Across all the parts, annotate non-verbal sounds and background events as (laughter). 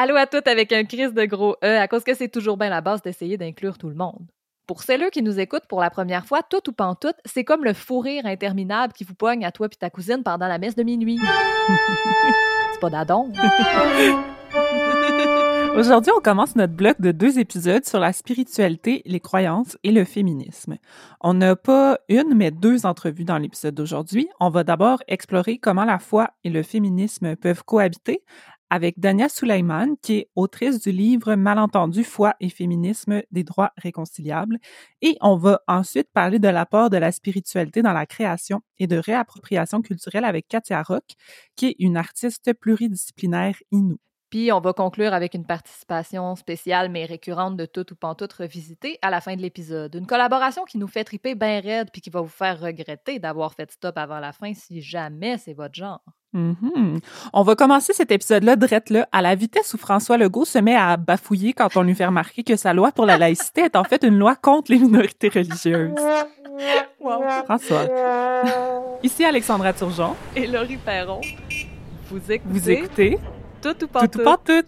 Allô à toutes avec un crise de gros E, à cause que c'est toujours bien la base d'essayer d'inclure tout le monde. Pour celles qui nous écoutent pour la première fois, tout ou pas tout, c'est comme le fou rire interminable qui vous poigne à toi puis ta cousine pendant la messe de minuit. (laughs) c'est pas d'adon. (laughs) Aujourd'hui, on commence notre bloc de deux épisodes sur la spiritualité, les croyances et le féminisme. On n'a pas une, mais deux entrevues dans l'épisode d'aujourd'hui. On va d'abord explorer comment la foi et le féminisme peuvent cohabiter avec Dania Suleiman, qui est autrice du livre Malentendu, foi et féminisme des droits réconciliables. Et on va ensuite parler de l'apport de la spiritualité dans la création et de réappropriation culturelle avec Katia Rock, qui est une artiste pluridisciplinaire inoue. Puis on va conclure avec une participation spéciale mais récurrente de tout ou pantoute revisité à la fin de l'épisode. Une collaboration qui nous fait triper bien raide puis qui va vous faire regretter d'avoir fait stop avant la fin si jamais c'est votre genre. Mm-hmm. On va commencer cet épisode-là drette là à la vitesse où François Legault se met à bafouiller quand on lui fait remarquer que sa loi pour la laïcité est en fait une loi contre les minorités religieuses. François. (laughs) Ici Alexandra Turgeon. Et Laurie Perron. Vous écoutez, Vous écoutez Tout ou pas Tout ou pas tout.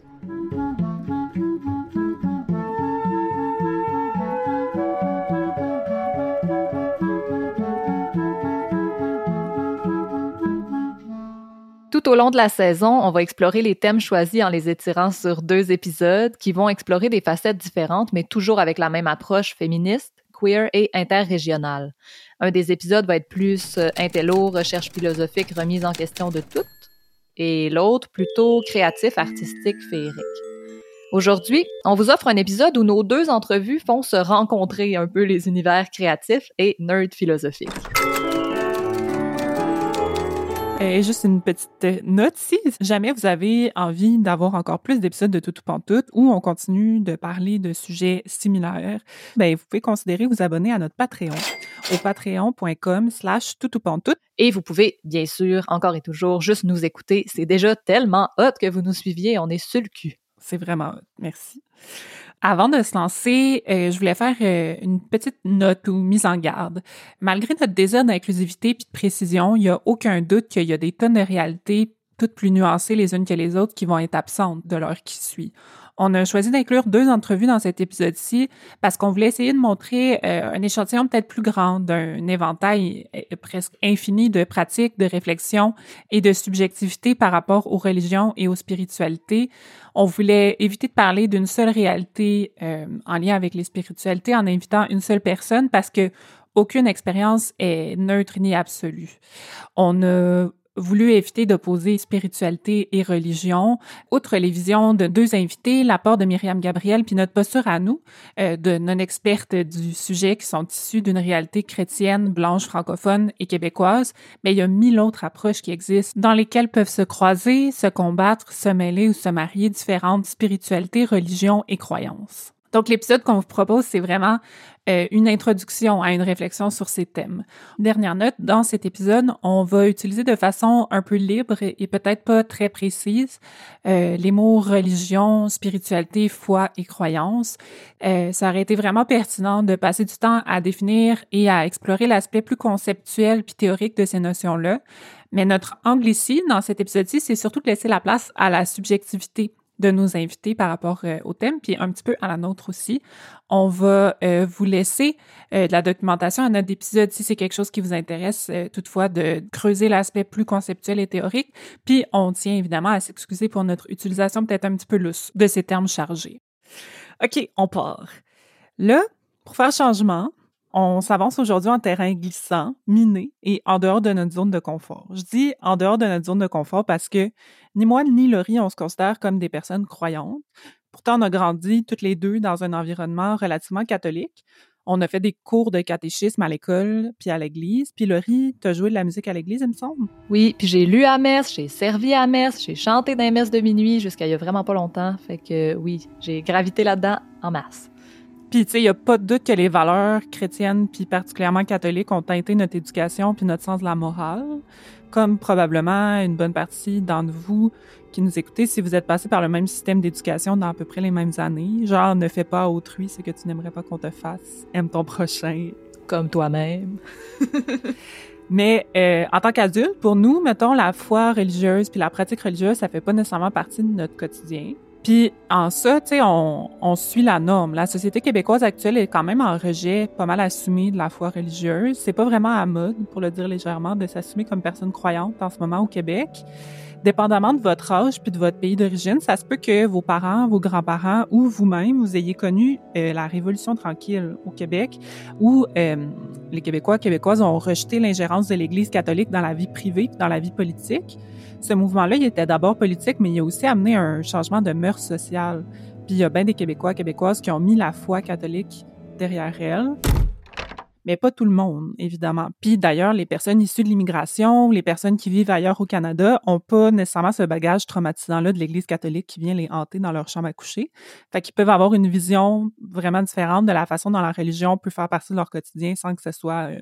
Tout au long de la saison, on va explorer les thèmes choisis en les étirant sur deux épisodes qui vont explorer des facettes différentes, mais toujours avec la même approche féministe, queer et interrégionale. Un des épisodes va être plus euh, intello, recherche philosophique, remise en question de tout, et l'autre plutôt créatif, artistique, féerique. Aujourd'hui, on vous offre un épisode où nos deux entrevues font se rencontrer un peu les univers créatifs et nerd philosophiques. Et juste une petite note, si jamais vous avez envie d'avoir encore plus d'épisodes de Tout ou Pantoute où on continue de parler de sujets similaires, ben vous pouvez considérer vous abonner à notre Patreon au patreon.com slash tout Et vous pouvez, bien sûr, encore et toujours, juste nous écouter. C'est déjà tellement hot que vous nous suiviez, on est sur le cul. C'est vraiment hot. Merci. Avant de se lancer, euh, je voulais faire euh, une petite note ou mise en garde. Malgré notre désir d'inclusivité et de précision, il n'y a aucun doute qu'il y a des tonnes de réalités, toutes plus nuancées les unes que les autres, qui vont être absentes de l'heure qui suit. On a choisi d'inclure deux entrevues dans cet épisode-ci parce qu'on voulait essayer de montrer euh, un échantillon peut-être plus grand d'un éventail presque infini de pratiques, de réflexions et de subjectivité par rapport aux religions et aux spiritualités. On voulait éviter de parler d'une seule réalité euh, en lien avec les spiritualités en invitant une seule personne parce que aucune expérience est neutre ni absolue. On a voulu éviter d'opposer spiritualité et religion. Outre les visions de deux invités, l'apport de Myriam Gabriel, puis notre posture à nous, euh, de non-expertes du sujet qui sont issus d'une réalité chrétienne, blanche, francophone et québécoise, mais il y a mille autres approches qui existent dans lesquelles peuvent se croiser, se combattre, se mêler ou se marier différentes spiritualités, religions et croyances. Donc, l'épisode qu'on vous propose, c'est vraiment euh, une introduction à une réflexion sur ces thèmes. Dernière note, dans cet épisode, on va utiliser de façon un peu libre et peut-être pas très précise euh, les mots religion, spiritualité, foi et croyance. Euh, ça aurait été vraiment pertinent de passer du temps à définir et à explorer l'aspect plus conceptuel puis théorique de ces notions-là. Mais notre angle ici, dans cet épisode-ci, c'est surtout de laisser la place à la subjectivité de nos invités par rapport euh, au thème, puis un petit peu à la nôtre aussi. On va euh, vous laisser euh, de la documentation à notre épisode si c'est quelque chose qui vous intéresse, toutefois, de creuser l'aspect plus conceptuel et théorique. Puis on tient évidemment à s'excuser pour notre utilisation peut-être un petit peu lousse de ces termes chargés. OK, on part. Là, pour faire changement, on s'avance aujourd'hui en terrain glissant, miné et en dehors de notre zone de confort. Je dis en dehors de notre zone de confort parce que ni moi ni Laurie, on se considère comme des personnes croyantes. Pourtant, on a grandi toutes les deux dans un environnement relativement catholique. On a fait des cours de catéchisme à l'école puis à l'église. Puis Laurie, t'as joué de la musique à l'église, il me semble? Oui, puis j'ai lu à messe, j'ai servi à messe, j'ai chanté dans les de minuit jusqu'à il y a vraiment pas longtemps. Fait que oui, j'ai gravité là-dedans en masse. Puis, tu sais, il n'y a pas de doute que les valeurs chrétiennes, puis particulièrement catholiques, ont teinté notre éducation puis notre sens de la morale, comme probablement une bonne partie d'entre vous qui nous écoutez si vous êtes passé par le même système d'éducation dans à peu près les mêmes années. Genre, ne fais pas à autrui ce que tu n'aimerais pas qu'on te fasse. Aime ton prochain. Comme toi-même. (laughs) Mais euh, en tant qu'adulte, pour nous, mettons, la foi religieuse puis la pratique religieuse, ça fait pas nécessairement partie de notre quotidien. Puis en ça, tu sais, on, on, suit la norme. La société québécoise actuelle est quand même en rejet pas mal assumé de la foi religieuse. C'est pas vraiment à mode, pour le dire légèrement, de s'assumer comme personne croyante en ce moment au Québec dépendamment de votre âge puis de votre pays d'origine, ça se peut que vos parents, vos grands-parents ou vous-même, vous ayez connu euh, la Révolution tranquille au Québec, où euh, les Québécois Québécoises ont rejeté l'ingérence de l'Église catholique dans la vie privée, dans la vie politique. Ce mouvement-là, il était d'abord politique, mais il a aussi amené un changement de mœurs sociales. Puis il y a bien des Québécois Québécoises qui ont mis la foi catholique derrière elles mais pas tout le monde, évidemment. Puis d'ailleurs, les personnes issues de l'immigration, les personnes qui vivent ailleurs au Canada, ont pas nécessairement ce bagage traumatisant-là de l'Église catholique qui vient les hanter dans leur chambre à coucher. Fait qu'ils peuvent avoir une vision vraiment différente de la façon dont la religion peut faire partie de leur quotidien sans que ce soit euh,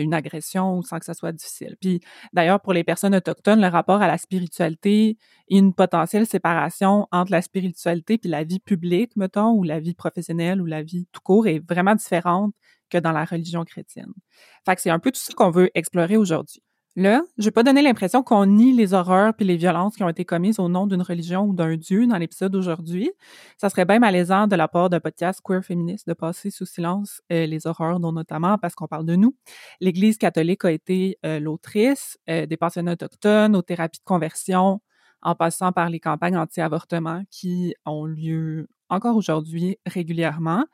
une agression ou sans que ça soit difficile. Puis d'ailleurs, pour les personnes autochtones, le rapport à la spiritualité et une potentielle séparation entre la spiritualité puis la vie publique, mettons, ou la vie professionnelle ou la vie tout court est vraiment différente que dans la religion chrétienne. Fait que c'est un peu tout ça qu'on veut explorer aujourd'hui. Là, je vais pas donner l'impression qu'on nie les horreurs puis les violences qui ont été commises au nom d'une religion ou d'un dieu dans l'épisode d'aujourd'hui. Ça serait bien malaisant de la part d'un podcast queer féministe de passer sous silence euh, les horreurs, dont notamment parce qu'on parle de nous. L'Église catholique a été euh, l'autrice euh, des pensionnats autochtones, aux thérapies de conversion, en passant par les campagnes anti-avortement qui ont lieu encore aujourd'hui régulièrement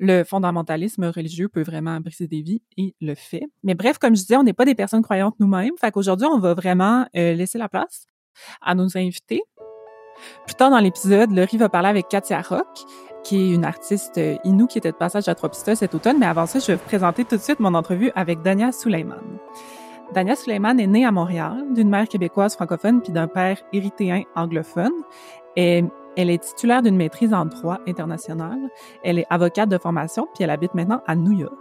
le fondamentalisme religieux peut vraiment briser des vies et le fait. Mais bref, comme je disais, on n'est pas des personnes croyantes nous-mêmes. Fait qu'aujourd'hui, on va vraiment euh, laisser la place à nos invités. Plus tard dans l'épisode, Laurie va parler avec Katia Rock, qui est une artiste euh, inou qui était de passage à Trois-Pistas cet automne. Mais avant ça, je vais vous présenter tout de suite mon entrevue avec Dania Suleiman. Dania Suleiman est née à Montréal, d'une mère québécoise francophone puis d'un père éritéen anglophone. Elle est titulaire d'une maîtrise en droit international. Elle est avocate de formation, puis elle habite maintenant à New York.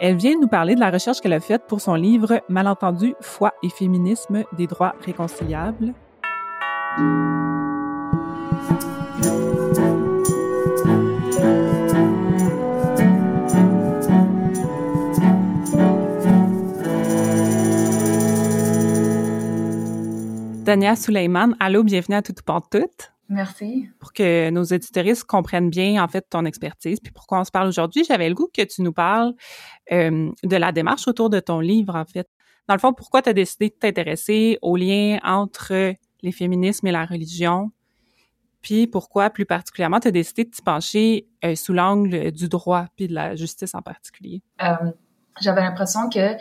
Elle vient nous parler de la recherche qu'elle a faite pour son livre Malentendu, foi et féminisme des droits réconciliables. Dania Suleiman, allô, bienvenue à Tout pour toutes. Merci. Pour que nos éditoristes comprennent bien, en fait, ton expertise, puis pourquoi on se parle aujourd'hui, j'avais le goût que tu nous parles euh, de la démarche autour de ton livre, en fait. Dans le fond, pourquoi tu as décidé de t'intéresser au lien entre les féminismes et la religion, puis pourquoi, plus particulièrement, tu as décidé de t'y pencher euh, sous l'angle du droit, puis de la justice en particulier? Euh, J'avais l'impression que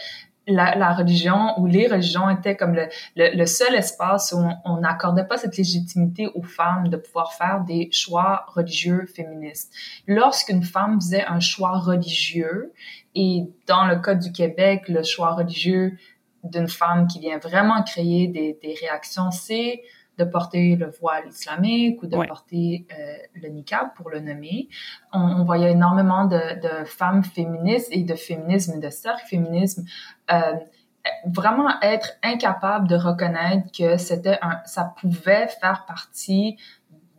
la, la, religion ou les religions étaient comme le, le, seul espace où on n'accordait pas cette légitimité aux femmes de pouvoir faire des choix religieux féministes. Lorsqu'une femme faisait un choix religieux, et dans le cas du Québec, le choix religieux d'une femme qui vient vraiment créer des, des réactions, c'est de porter le voile islamique ou de porter euh, le niqab pour le nommer. On, on voyait énormément de, de, femmes féministes et de féminisme, de cercle féminisme, euh, vraiment être incapables de reconnaître que c'était un, ça pouvait faire partie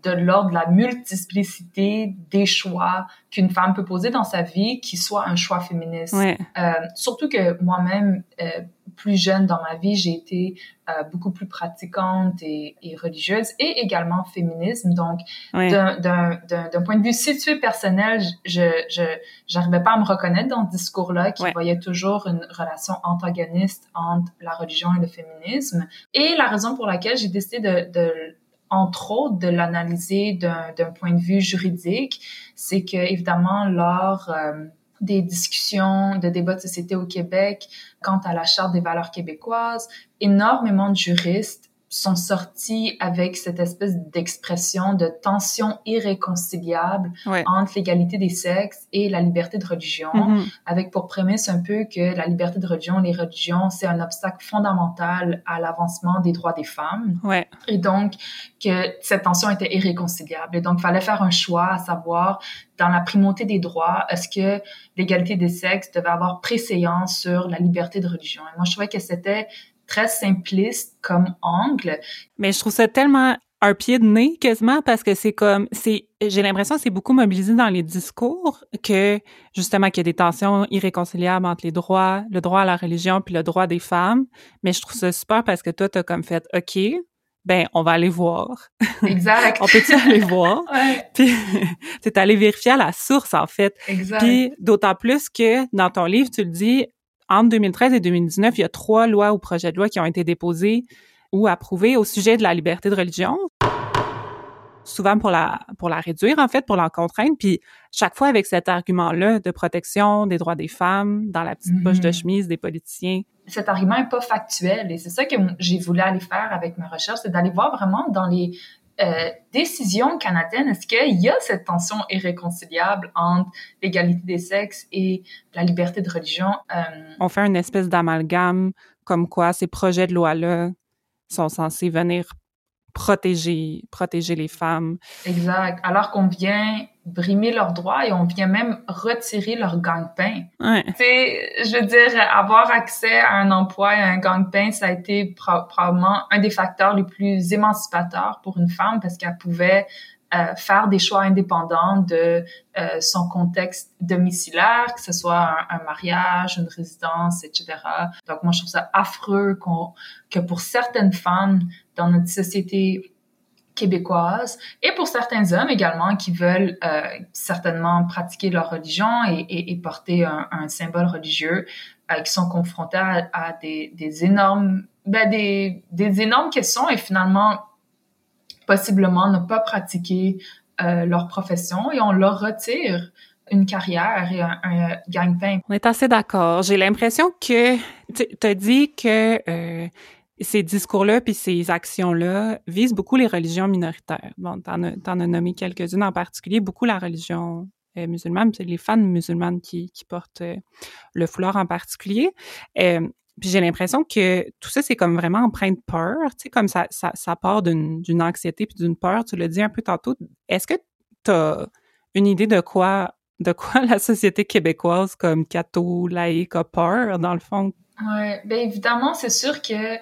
de l'ordre de la multiplicité des choix qu'une femme peut poser dans sa vie qui soit un choix féministe. Euh, surtout que moi-même, euh, plus jeune dans ma vie, j'ai été euh, beaucoup plus pratiquante et, et, religieuse et également féminisme. Donc, d'un point de vue situé personnel, je j'arrivais pas à me reconnaître dans ce discours-là qui voyait toujours une relation antagoniste entre la religion et le féminisme. Et la raison pour laquelle j'ai décidé de, de entre autres, de l'analyser d'un point de vue juridique, c'est que évidemment lors euh, des discussions, de débats de société au Québec quant à la charte des valeurs québécoises, énormément de juristes sont sortis avec cette espèce d'expression de tension irréconciliable entre l'égalité des sexes et la liberté de religion, mm-hmm. avec pour prémisse un peu que la liberté de religion, les religions, c'est un obstacle fondamental à l'avancement des droits des femmes. Ouais. Et donc, que cette tension était irréconciliable. Et donc, il fallait faire un choix, à savoir, dans la primauté des droits, est-ce que l'égalité des sexes devait avoir préséance sur la liberté de religion? Et moi, je trouvais que c'était très simpliste comme angle. Mais je trouve ça tellement un pied de nez quasiment parce que c'est comme c'est j'ai l'impression que c'est beaucoup mobilisé dans les discours que justement qu'il y a des tensions irréconciliables entre les droits, le droit à la religion puis le droit des femmes, mais je trouve ça super parce que toi tu as comme fait OK, ben on va aller voir. Exact. (laughs) on peut-tu aller voir? (laughs) Ouais. Puis (laughs) c'est aller vérifier à la source en fait. Exact. Puis d'autant plus que dans ton livre tu le dis entre 2013 et 2019, il y a trois lois ou projets de loi qui ont été déposés ou approuvés au sujet de la liberté de religion. Souvent pour la pour la réduire en fait pour la contraindre. Puis chaque fois avec cet argument là de protection des droits des femmes dans la petite poche de mm-hmm. chemise des politiciens. Cet argument n'est pas factuel et c'est ça que j'ai voulu aller faire avec ma recherche c'est d'aller voir vraiment dans les euh, décision canadienne, est-ce qu'il y a cette tension irréconciliable entre l'égalité des sexes et la liberté de religion? Euh, On fait une espèce d'amalgame comme quoi ces projets de loi-là sont censés venir protéger, protéger les femmes. Exact. Alors qu'on vient brimer leurs droits et on vient même retirer leur gagne-pain. Ouais. je veux dire, avoir accès à un emploi et à un gagne-pain, ça a été probablement un des facteurs les plus émancipateurs pour une femme parce qu'elle pouvait euh, faire des choix indépendants de euh, son contexte domiciliaire, que ce soit un, mariage, une résidence, etc. Donc moi, je trouve ça affreux qu'on, que pour certaines femmes dans notre société québécoise et pour certains hommes également qui veulent euh, certainement pratiquer leur religion et, porter un, symbole religieux, euh, qui sont confrontés à, des, énormes ben des, énormes questions et finalement possiblement ne pas pratiquer euh, leur profession et on leur retire une carrière et un, un gagne-pain. On est assez d'accord. J'ai l'impression que tu as dit que ces discours-là puis ces actions-là visent beaucoup les religions minoritaires. Bon, t'en as, as nommé quelques-unes en particulier, beaucoup la religion euh, musulmane, c'est les femmes musulmanes qui, portent euh, le foulard en particulier. Euh, puis j'ai l'impression que tout ça, c'est comme vraiment empreint de peur, tu sais, comme ça, ça, ça part d'une anxiété puis d'une peur, tu l'as dit un peu tantôt. Est-ce que tu as une idée de quoi de quoi (laughs) la société québécoise comme catho, laïque a peur, dans le fond? Oui, bien évidemment, c'est sûr que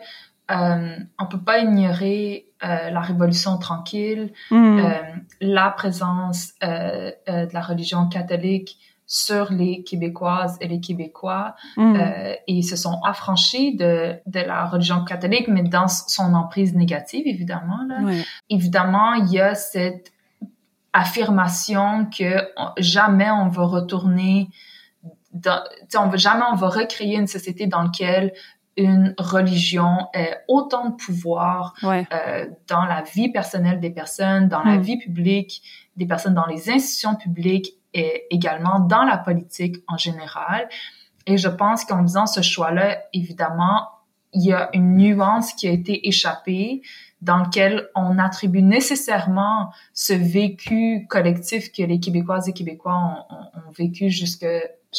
euh, on peut pas ignorer euh, la Révolution tranquille, mm. euh, la présence euh, de la religion catholique sur les Québécoises et les Québécois mm. euh, et ils se sont affranchis de, de la religion catholique, mais dans son emprise négative, évidemment. Là. Évidemment, il y a cette affirmation que jamais on va retourner dans, on va, jamais on va recréer une société dans laquelle une religion ait autant de pouvoir euh, dans la vie personnelle des personnes, dans la mm. vie publique des personnes, dans les institutions publiques et également dans la politique en général. Et je pense qu'en faisant ce choix-là, évidemment, il y a une nuance qui a été échappée dans lequel on attribue nécessairement ce vécu collectif que les Québécoises et Québécois ont, ont, vécu jusque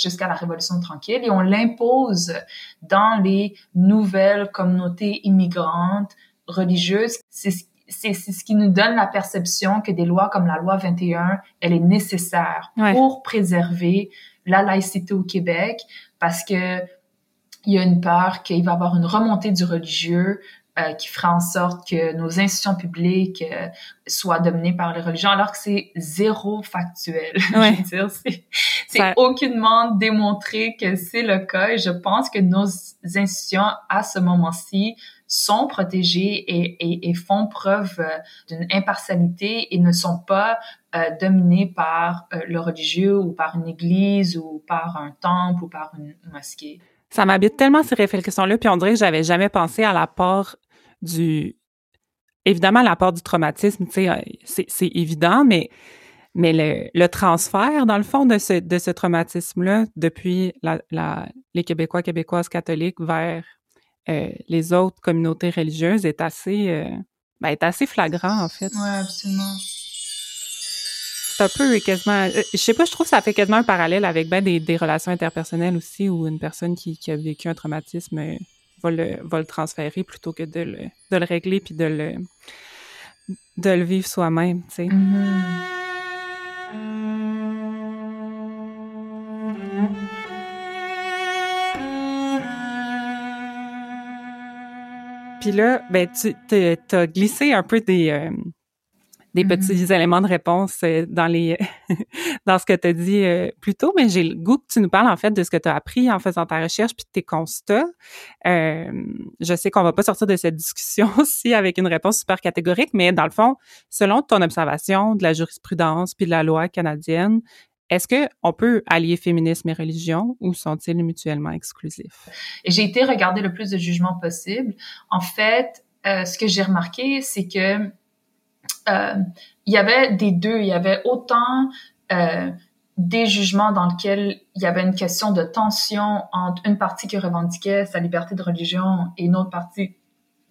jusqu'à la Révolution tranquille et on l'impose dans les nouvelles communautés immigrantes religieuses. C'est c'est ce qui nous donne la perception que des lois comme la loi 21, elle est nécessaire pour préserver la laïcité au Québec parce que il y a une peur qu'il va y avoir une remontée du religieux euh, qui fera en sorte que nos institutions publiques euh, soient dominées par les religions, alors que c'est zéro factuel. Ouais. (laughs) je veux dire, c'est, c'est aucunement démontré que c'est le cas. Et je pense que nos institutions, à ce moment-ci, sont protégées et, et, et font preuve euh, d'une impartialité et ne sont pas euh, dominées par euh, le religieux ou par une église ou par un temple ou par une mosquée. Ça m'habite tellement ces réflexions-là, puis on dirait que j'avais jamais pensé à la part du évidemment la part du traumatisme, euh, c'est évident, mais mais le, le, transfert, dans le fond, de ce, de ce traumatisme-là, depuis la, la, les Québécois, Québécoises catholiques vers les autres communautés religieuses est assez, ben, est assez flagrant en fait. Ouais, absolument c'est un peu quasiment. Euh, je sais pas, je trouve que ça fait quasiment un parallèle avec ben, des, des relations interpersonnelles aussi, où une personne qui, qui a vécu un traumatisme euh, va le, va le transférer plutôt que de le, de le régler puis de le, de le vivre soi-même, tu sais. Mm-hmm. Puis là, ben, tu as glissé un peu des, euh, des mm-hmm. petits éléments de réponse euh, dans les (laughs) dans ce que tu as dit euh, plus tôt, mais j'ai le goût que tu nous parles en fait de ce que tu as appris en faisant ta recherche puis de tes constats. Euh, je sais qu'on va pas sortir de cette discussion (laughs) aussi avec une réponse super catégorique, mais dans le fond, selon ton observation de la jurisprudence puis de la loi canadienne, est-ce que on peut allier féminisme et religion ou sont-ils mutuellement exclusifs? J'ai été regarder le plus de jugements possible. En fait, ce que j'ai remarqué, c'est que il y avait des deux. Il y avait autant euh, des jugements dans lesquels il y avait une question de tension entre une partie qui revendiquait sa liberté de religion et une autre partie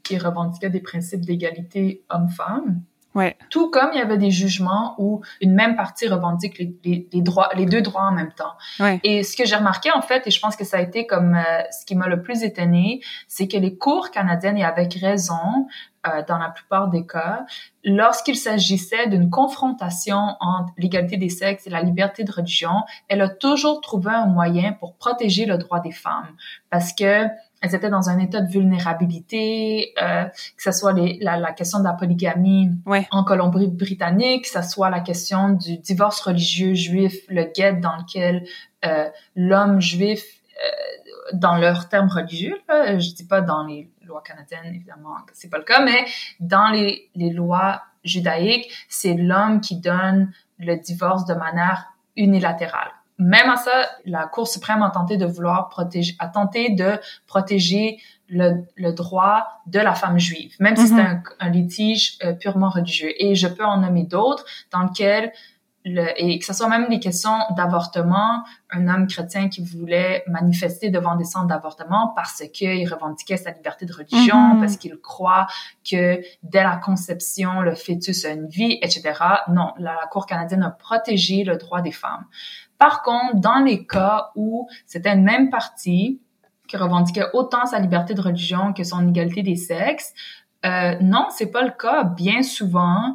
qui revendiquait des principes d'égalité homme-femme. Ouais. Tout comme il y avait des jugements où une même partie revendique les, les, les droits, les deux droits en même temps. Ouais. Et ce que j'ai remarqué en fait, et je pense que ça a été comme euh, ce qui m'a le plus étonné, c'est que les cours canadiennes, et avec raison, euh, dans la plupart des cas, lorsqu'il s'agissait d'une confrontation entre l'égalité des sexes et la liberté de religion, elle a toujours trouvé un moyen pour protéger le droit des femmes, parce que elles étaient dans un état de vulnérabilité, euh, que ce soit les, la, la, question de la polygamie en Colombie-Britannique, que ce soit la question du divorce religieux juif, le guet dans lequel euh, l'homme juif, euh, dans leurs termes religieux, là, je dis pas dans les lois canadiennes, évidemment, c'est pas le cas, mais dans les, les lois judaïques, c'est l'homme qui donne le divorce de manière unilatérale même à ça, la Cour suprême a tenté de vouloir protéger, a tenté de protéger le, le droit de la femme juive, même si c'est mm-hmm. un, un, litige euh, purement religieux. Et je peux en nommer d'autres dans lesquels le, et que ce soit même des questions d'avortement, un homme chrétien qui voulait manifester devant des centres d'avortement parce qu'il revendiquait sa liberté de religion, mm-hmm. parce qu'il croit que dès la conception, le fœtus a une vie, etc. Non, la, la Cour canadienne a protégé le droit des femmes. Par contre, dans les cas où c'était une même partie qui revendiquait autant sa liberté de religion que son égalité des sexes, euh, non, c'est pas le cas. Bien souvent,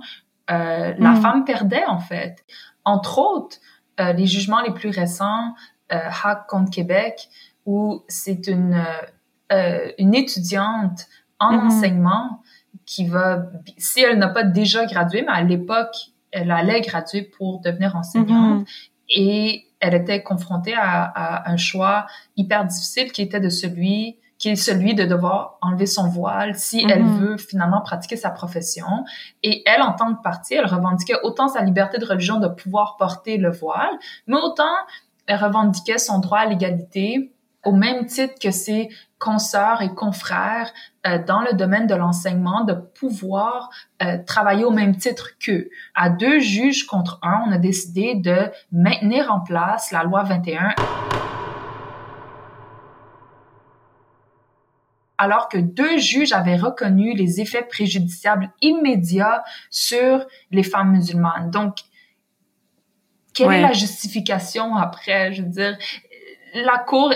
euh, la hmm. femme perdait en fait. Entre autres, euh, les jugements les plus récents, euh, Hack contre Québec, où c'est une euh, une étudiante en hmm. enseignement qui va, si elle n'a pas déjà gradué, mais à l'époque, elle allait graduer pour devenir enseignante. Hmm et elle était confrontée à, à, un choix hyper difficile qui était de celui qui est celui de devoir enlever son voile si elle mm-hmm. veut finalement pratiquer sa profession. Et elle, en tant que partie, elle revendiquait autant sa liberté de religion de pouvoir porter le voile, mais autant elle revendiquait son droit à l'égalité au même titre que ses consoeurs et confrères euh, dans le domaine de l'enseignement de pouvoir euh, travailler au même titre qu'eux. À deux juges contre un, on a décidé de maintenir en place la loi 21. alors que deux juges avaient reconnu les effets préjudiciables immédiats sur les femmes musulmanes. Donc, quelle est la justification après? Je veux dire, la Cour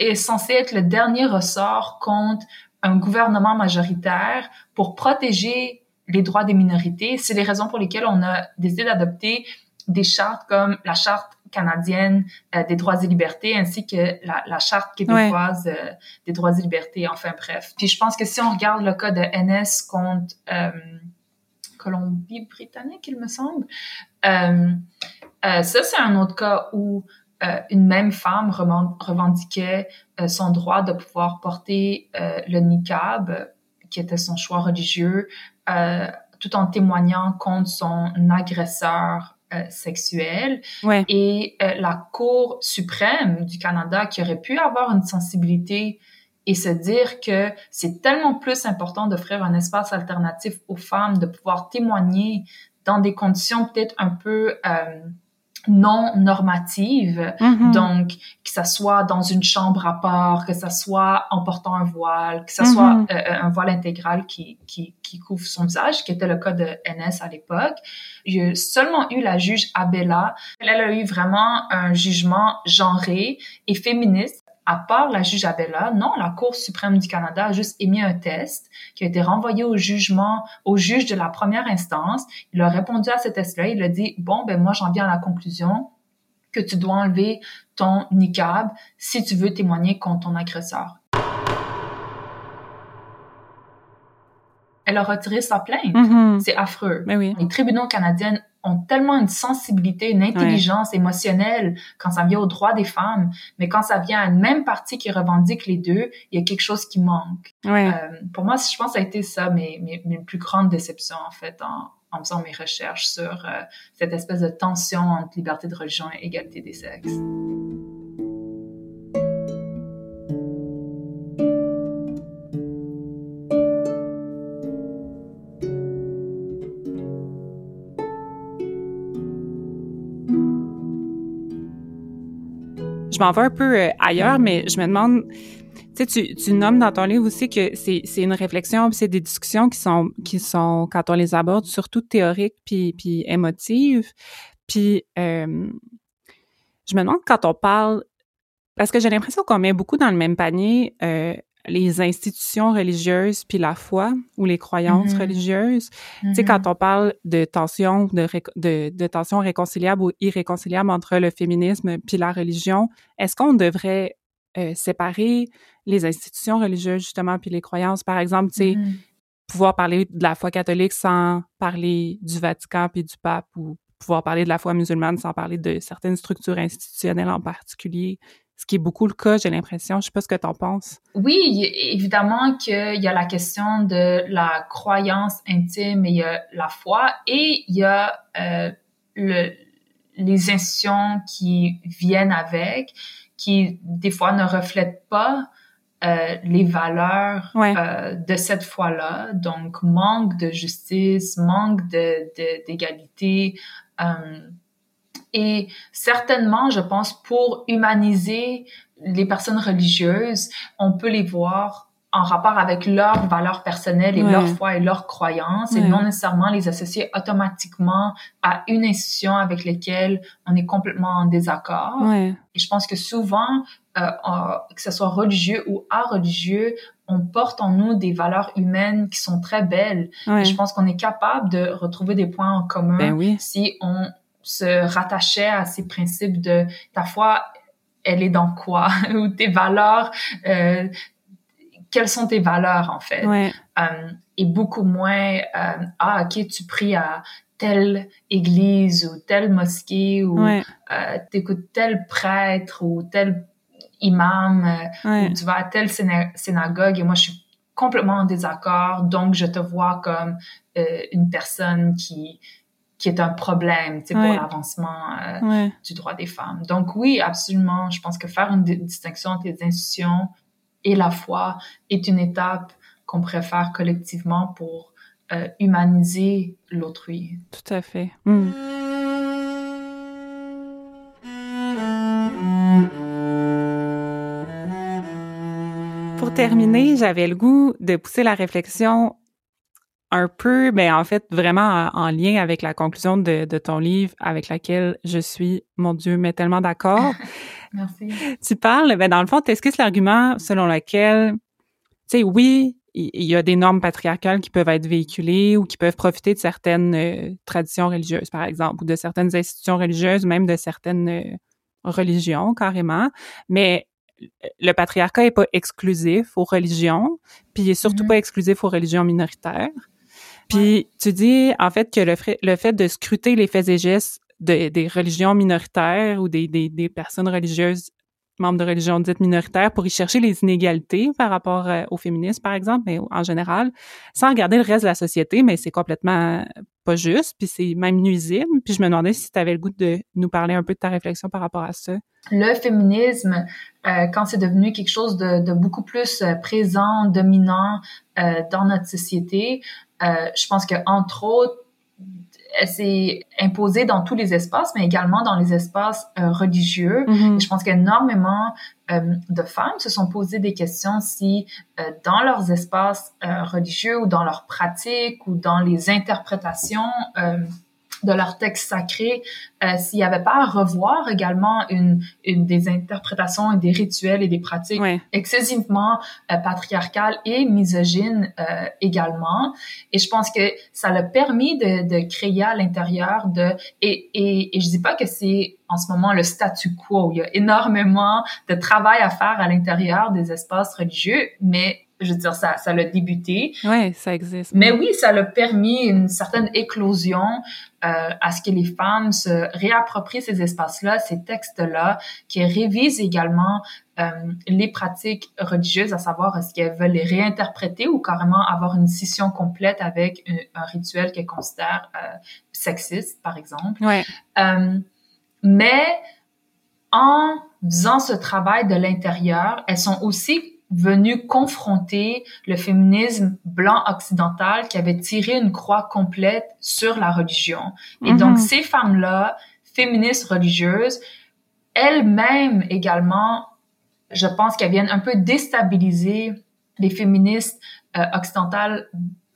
est censé être le dernier ressort contre un gouvernement majoritaire pour protéger les droits des minorités. C'est les raisons pour lesquelles on a décidé d'adopter des chartes comme la charte canadienne euh, des droits et libertés ainsi que la, la charte québécoise euh, des droits et libertés. Enfin bref. Puis je pense que si on regarde le cas de NS contre euh, Colombie-Britannique, il me semble, ça c'est un autre cas où une même femme revendiquait euh, son droit de pouvoir porter euh, le niqab, qui était son choix religieux, tout en témoignant contre son agresseur sexuel. Ouais. Et la Cour suprême du Canada, qui aurait pu avoir une sensibilité et se dire que c'est tellement plus important d'offrir un espace alternatif aux femmes, de pouvoir témoigner dans des conditions peut-être un peu non normative, Mhm. donc que ça soit dans une chambre à part, que ça soit en portant un voile, que ça soit euh, un voile intégral qui, qui, qui couvre son visage, qui était le cas de NS à l'époque. J'ai seulement eu la juge Abella. Elle a eu vraiment un jugement genré et féministe. À part la juge Abella, non, la Cour suprême du Canada a juste émis un test qui a été renvoyé au jugement, au juge de la première instance. Il a répondu à ce test-là. Il a dit, bon, ben moi, j'en viens à la conclusion que tu dois enlever ton niqab si tu veux témoigner contre ton agresseur. Elle a retiré sa plainte. Mhm. C'est affreux. Ben oui. Les tribunaux canadiens ont tellement une sensibilité, une intelligence émotionnelle quand ça vient aux droits des femmes, mais quand ça vient à une même partie qui revendique les deux, il y a quelque chose qui manque. Ouais. Euh, pour moi, je pense que ça a été ça mes, mes, mes plus grandes déceptions en fait en, en faisant mes recherches sur euh, cette espèce de tension entre liberté de religion et égalité des sexes. M'en vais un peu euh, ailleurs, mais je me demande, tu sais, tu, nommes dans ton livre aussi que c'est, c'est une réflexion, c'est des discussions qui sont, qui sont, quand on les aborde, surtout théoriques puis, puis émotives. Puis, euh, je me demande quand on parle, parce que j'ai l'impression qu'on met beaucoup dans le même panier euh, les institutions religieuses puis la foi ou les croyances Mhm. religieuses. Tu sais, quand on parle de tension, de, réco- de, de tension réconciliable ou irréconciliable entre le féminisme puis la religion, est-ce qu'on devrait euh, séparer les institutions religieuses, justement, puis les croyances? Par exemple, tu sais, Mhm. pouvoir parler de la foi catholique sans parler du Vatican puis du pape ou pouvoir parler de la foi musulmane sans parler de certaines structures institutionnelles en particulier, ce qui est beaucoup le cas, j'ai l'impression. Je sais pas ce que t'en penses. Oui, évidemment qu'il y a la question de la croyance intime et il y a la foi et il y a euh, le, les institutions qui viennent avec, qui des fois ne reflètent pas euh, les valeurs Ouais. euh, de cette foi-là. Donc, manque de justice, manque de, de- d'égalité. euh, et certainement, je pense, pour humaniser les personnes religieuses, on peut les voir en rapport avec leurs valeurs personnelles et leur foi et leurs croyances et non nécessairement les associer automatiquement à une institution avec laquelle on est complètement en désaccord. Ouais. Et je pense que souvent, euh, euh, que ce soit religieux ou religieux, on porte en nous des valeurs humaines qui sont très belles. Et je pense qu'on est capable de retrouver des points en commun Ben oui. si on se rattachait à ces principes de ta foi, elle est dans quoi? (laughs) Ou tes valeurs. Euh, quelles sont tes valeurs en fait? Ouais. Euh, et beaucoup moins euh, ah ok tu pries à telle église ou telle mosquée ou Ouais. euh, t'écoutes tel prêtre ou tel imam Ouais. ou tu vas à telle syna- synagogue et moi je suis complètement en désaccord donc je te vois comme une personne qui qui est un problème tu sais, Ouais. pour l'avancement euh, Ouais. du droit des femmes. Donc oui, absolument, je pense que faire une di- distinction entre les institutions et la foi est une étape qu'on pourrait faire collectivement pour euh, humaniser l'autrui. Tout à fait. Hmm. Pour terminer, j'avais le goût de pousser la réflexion un peu, mais en fait vraiment en, en lien avec la conclusion de, de ton livre, avec laquelle je suis, mon Dieu, mais tellement d'accord. (laughs) Merci. tu parles, ben dans le fond, t'esquisses l'argument selon lequel, tu sais, oui, il y, a des normes patriarcales qui peuvent être véhiculées ou qui peuvent profiter de certaines euh, traditions religieuses, par exemple, ou de certaines institutions religieuses, même de certaines euh, religions, carrément. Mais le patriarcat est pas exclusif aux religions, puis il est surtout Mhm. pas exclusif aux religions minoritaires. Puis tu dis, en fait, que le, fait- le fait de scruter les faits et gestes de- des religions minoritaires ou des, des, des personnes religieuses membres de religions dites minoritaires pour y chercher les inégalités par rapport euh, aux féministes, par exemple, mais en général, sans regarder le reste de la société, mais c'est complètement pas juste, puis c'est même nuisible. Puis je me demandais si tu avais le goût de nous parler un peu de ta réflexion par rapport à ça. Le féminisme, euh, quand c'est devenu quelque chose de, de beaucoup plus euh, présent, dominant euh, dans notre société, euh, je pense que entre autres, elle s'est imposée dans tous les espaces, mais également dans les espaces euh, religieux. Mhm. je pense qu'énormément euh, de femmes se sont posées des questions si euh, dans leurs espaces euh, religieux ou dans leurs pratiques ou dans les interprétations euh, de leurs textes sacrés, euh, s'il n'y avait pas à revoir également une, une des interprétations et des rituels et des pratiques Ouais. excessivement euh, patriarcales et misogynes euh, également. Et je pense que ça l'a permis de, de créer à l'intérieur de et, et, et je dis pas que c'est en ce moment le statu quo. Il y a énormément de travail à faire à l'intérieur des espaces religieux, mais je veux dire ça ça l'a débuté. Ouais, ça existe. Mais oui, ça l'a permis une certaine éclosion euh, à ce que les femmes se réapproprient ces espaces-là, ces textes-là, qui révisent également euh, les pratiques religieuses, à savoir est-ce qu'elles veulent les réinterpréter ou carrément avoir une scission complète avec un, un rituel qu'elles considèrent euh, sexiste, par exemple. Ouais. Euh, mais en faisant ce travail de l'intérieur, elles sont aussi venues confronter le féminisme blanc occidental qui avait tiré une croix complète sur la religion. Et Mhm. donc, ces femmes-là, féministes religieuses, elles-mêmes également, je pense qu'elles viennent un peu déstabiliser les féministes euh, occidentales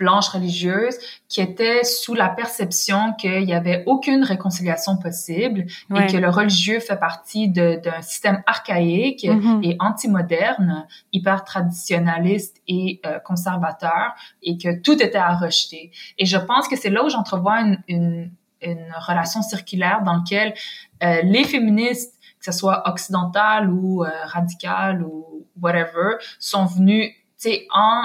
blanches religieuses qui étaient sous la perception qu'il n'y avait aucune réconciliation possible Ouais. et que le religieux fait partie d'un système archaïque Mhm. et anti-moderne, hyper traditionnaliste et euh, conservateur, et que tout était à rejeter. Et je pense que c'est là où j'entrevois une, une, une relation circulaire dans laquelle euh, les féministes, que ce soit occidentales ou euh, radicales ou whatever, sont venus, tu sais, en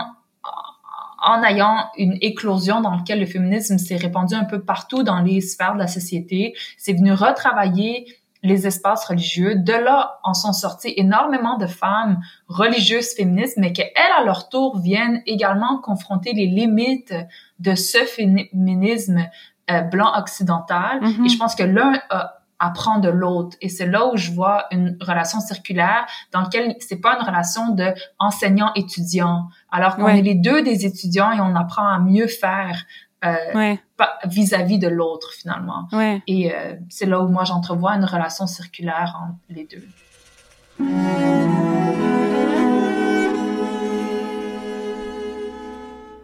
en ayant une éclosion dans laquelle le féminisme s'est répandu un peu partout dans les sphères de la société, c'est venu retravailler les espaces religieux. De là, en sont sorties énormément de femmes religieuses féministes, mais qu'elles, à leur tour, viennent également confronter les limites de ce féminisme euh, blanc occidental. Mhm. Et je pense que l'un a- apprend de l'autre. Et c'est là où je vois une relation circulaire dans laquelle c'est pas une relation de enseignant-étudiant. Alors qu'on Ouais. est les deux des étudiants et on apprend à mieux faire euh, Ouais. vis-à-vis de l'autre finalement. Ouais. Et euh, c'est là où moi j'entrevois une relation circulaire entre les deux.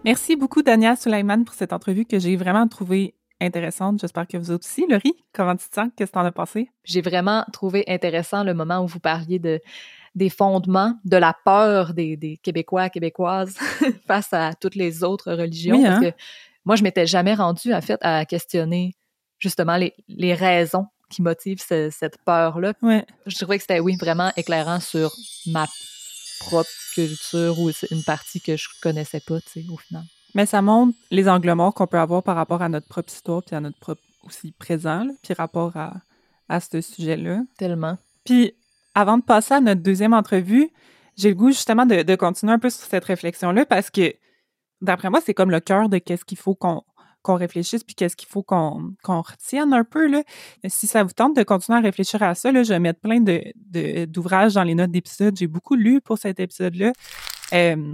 Merci beaucoup, Daniel Suleiman, pour cette entrevue que j'ai vraiment trouvée intéressante. J'espère que vous aussi, Laurie. Comment tu te sens? Qu'est-ce que t'en as pensé? J'ai vraiment trouvé intéressant le moment où vous parliez de des fondements, de la peur des, des Québécois, Québécoises (laughs) face à toutes les autres religions. Oui, Parce hein? que moi, je m'étais jamais rendue, en fait, à questionner justement les, les raisons qui motivent ce- cette peur-là. Ouais. Je trouvais que c'était, oui, vraiment éclairant sur ma propre culture ou une partie que je connaissais pas, tu sais, au final. Mais ça montre les angles morts qu'on peut avoir par rapport à notre propre histoire puis à notre propre aussi présent, là, puis rapport à, à ce sujet-là. Tellement. Puis, avant de passer à notre deuxième entrevue, j'ai le goût justement de, de continuer un peu sur cette réflexion-là parce que, d'après moi, c'est comme le cœur de qu'est-ce qu'il faut qu'on réfléchisse puis qu'est-ce qu'il faut qu'on retienne un peu là. Si ça vous tente de continuer à réfléchir à ça, là, je vais mettre plein de de- d'ouvrages dans les notes d'épisode. J'ai beaucoup lu pour cet épisode-là. Euh,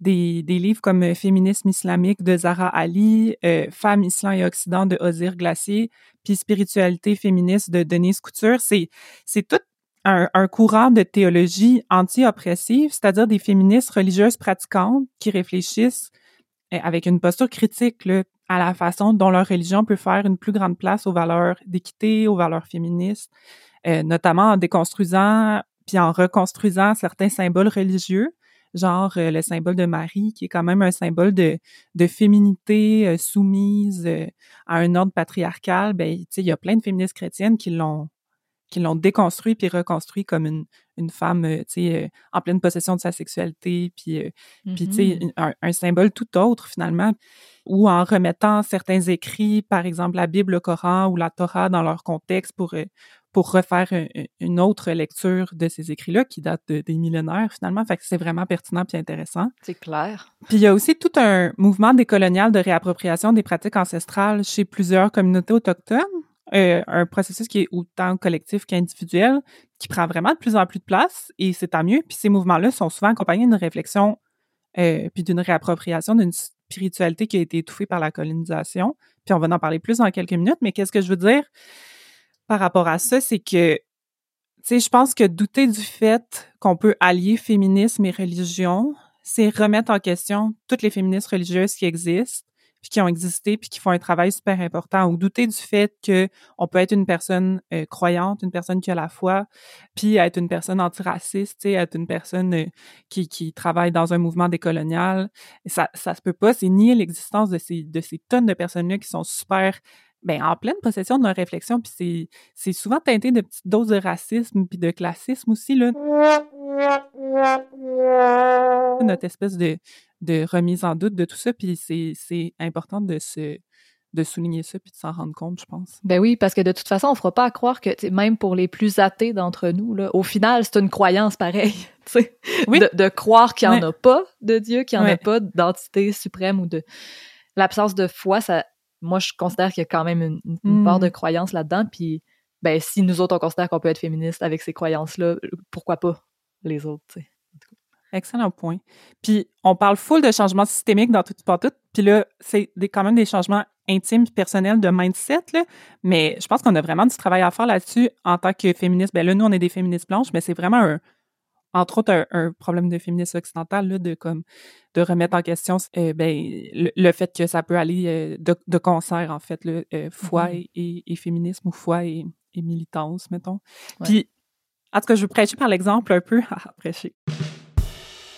des, des livres comme euh, Féminisme islamique de Zara Ali, euh, Femmes, Islam et Occident de Ozir Glacier, puis Spiritualité féministe de Denise Couture. C'est c'est tout un, un courant de théologie anti-oppressive, c'est-à-dire des féministes religieuses pratiquantes qui réfléchissent euh, avec une posture critique là, à la façon dont leur religion peut faire une plus grande place aux valeurs d'équité, aux valeurs féministes, euh, notamment en déconstruisant puis en reconstruisant certains symboles religieux, genre euh, le symbole de Marie, qui est quand même un symbole de, de féminité euh, soumise euh, à un ordre patriarcal. Ben, tu sais, il y a plein de féministes chrétiennes qui l'ont qui l'ont déconstruit puis reconstruit comme une, une femme, tu sais, en pleine possession de sa sexualité, puis puis, tu sais, Mhm. un, un symbole tout autre, finalement, ou en remettant certains écrits, par exemple la Bible, le Coran ou la Torah dans leur contexte pour, pour refaire un- une autre lecture de ces écrits-là qui datent de- des millénaires, finalement. Fait que c'est vraiment pertinent puis intéressant. C'est clair. Puis il y a aussi tout un mouvement décolonial de réappropriation des pratiques ancestrales chez plusieurs communautés autochtones. Euh, un processus qui est autant collectif qu'individuel, qui prend vraiment de plus en plus de place, et c'est tant mieux. Puis ces mouvements-là sont souvent accompagnés d'une réflexion euh, puis d'une réappropriation d'une spiritualité qui a été étouffée par la colonisation. Puis on va en parler plus dans quelques minutes, mais qu'est-ce que je veux dire? Par rapport à ça, c'est que, tu je pense que douter du fait qu'on peut allier féminisme et religion, c'est remettre en question toutes les féministes religieuses qui existent, puis qui ont existé, puis qui font un travail super important, ou douter du fait que on peut être une personne euh, croyante, une personne qui a la foi, puis être une personne antiraciste, être une personne euh, qui, qui travaille dans un mouvement décolonial. Ça, ça se peut pas, c'est nier l'existence de ces, de ces tonnes de personnes-là qui sont super ben, en pleine possession de leur réflexion, puis c'est, c'est souvent teinté de petites doses de racisme puis de classisme aussi, là. Notre espèce de, de remise en doute de tout ça, puis c'est, c'est important de se de souligner ça puis de s'en rendre compte, je pense. Ben oui, parce que de toute façon, on fera pas à croire que même pour les plus athées d'entre nous, là, au final, c'est une croyance pareille. (laughs) Oui. De, de, croire qu'il n'y en a pas de Dieu, qu'il n'y en a pas d'entité suprême ou de l'absence de foi, ça, moi, je considère qu'il y a quand même une, part de hmm. croyance là-dedans. Puis, ben, si nous autres, on considère qu'on peut être féministe avec ces croyances-là, pourquoi pas les autres, tu sais. Excellent point. Puis, on parle full de changements systémiques dans tout pas tout. Puis là, c'est quand même des changements intimes personnels de mindset, là. Mais je pense qu'on a vraiment du travail à faire là-dessus en tant que féministe. Ben là, nous, on est des féministes blanches, mais c'est vraiment un, entre autres un, problème de féminisme occidental là, de comme de remettre en question euh, ben, le, fait que ça peut aller euh, de, de, concert en fait le euh, foi mm-hmm. et, et, féminisme ou foi et, et militance mettons. Puis en tout cas je prêcher par l'exemple un peu (laughs) à prêcher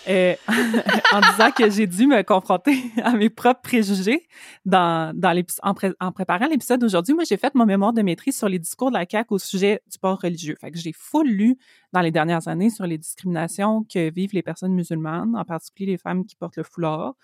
euh, (laughs) en disant que j'ai dû me confronter à mes propres préjugés dans, dans en, en préparant l'épisode d'aujourd'hui. Moi, j'ai fait mon mémoire de maîtrise sur les discours de la CAQ au sujet du port religieux. Fait que j'ai full lu dans les dernières années sur les discriminations que vivent les personnes musulmanes, en particulier les femmes qui portent le foulard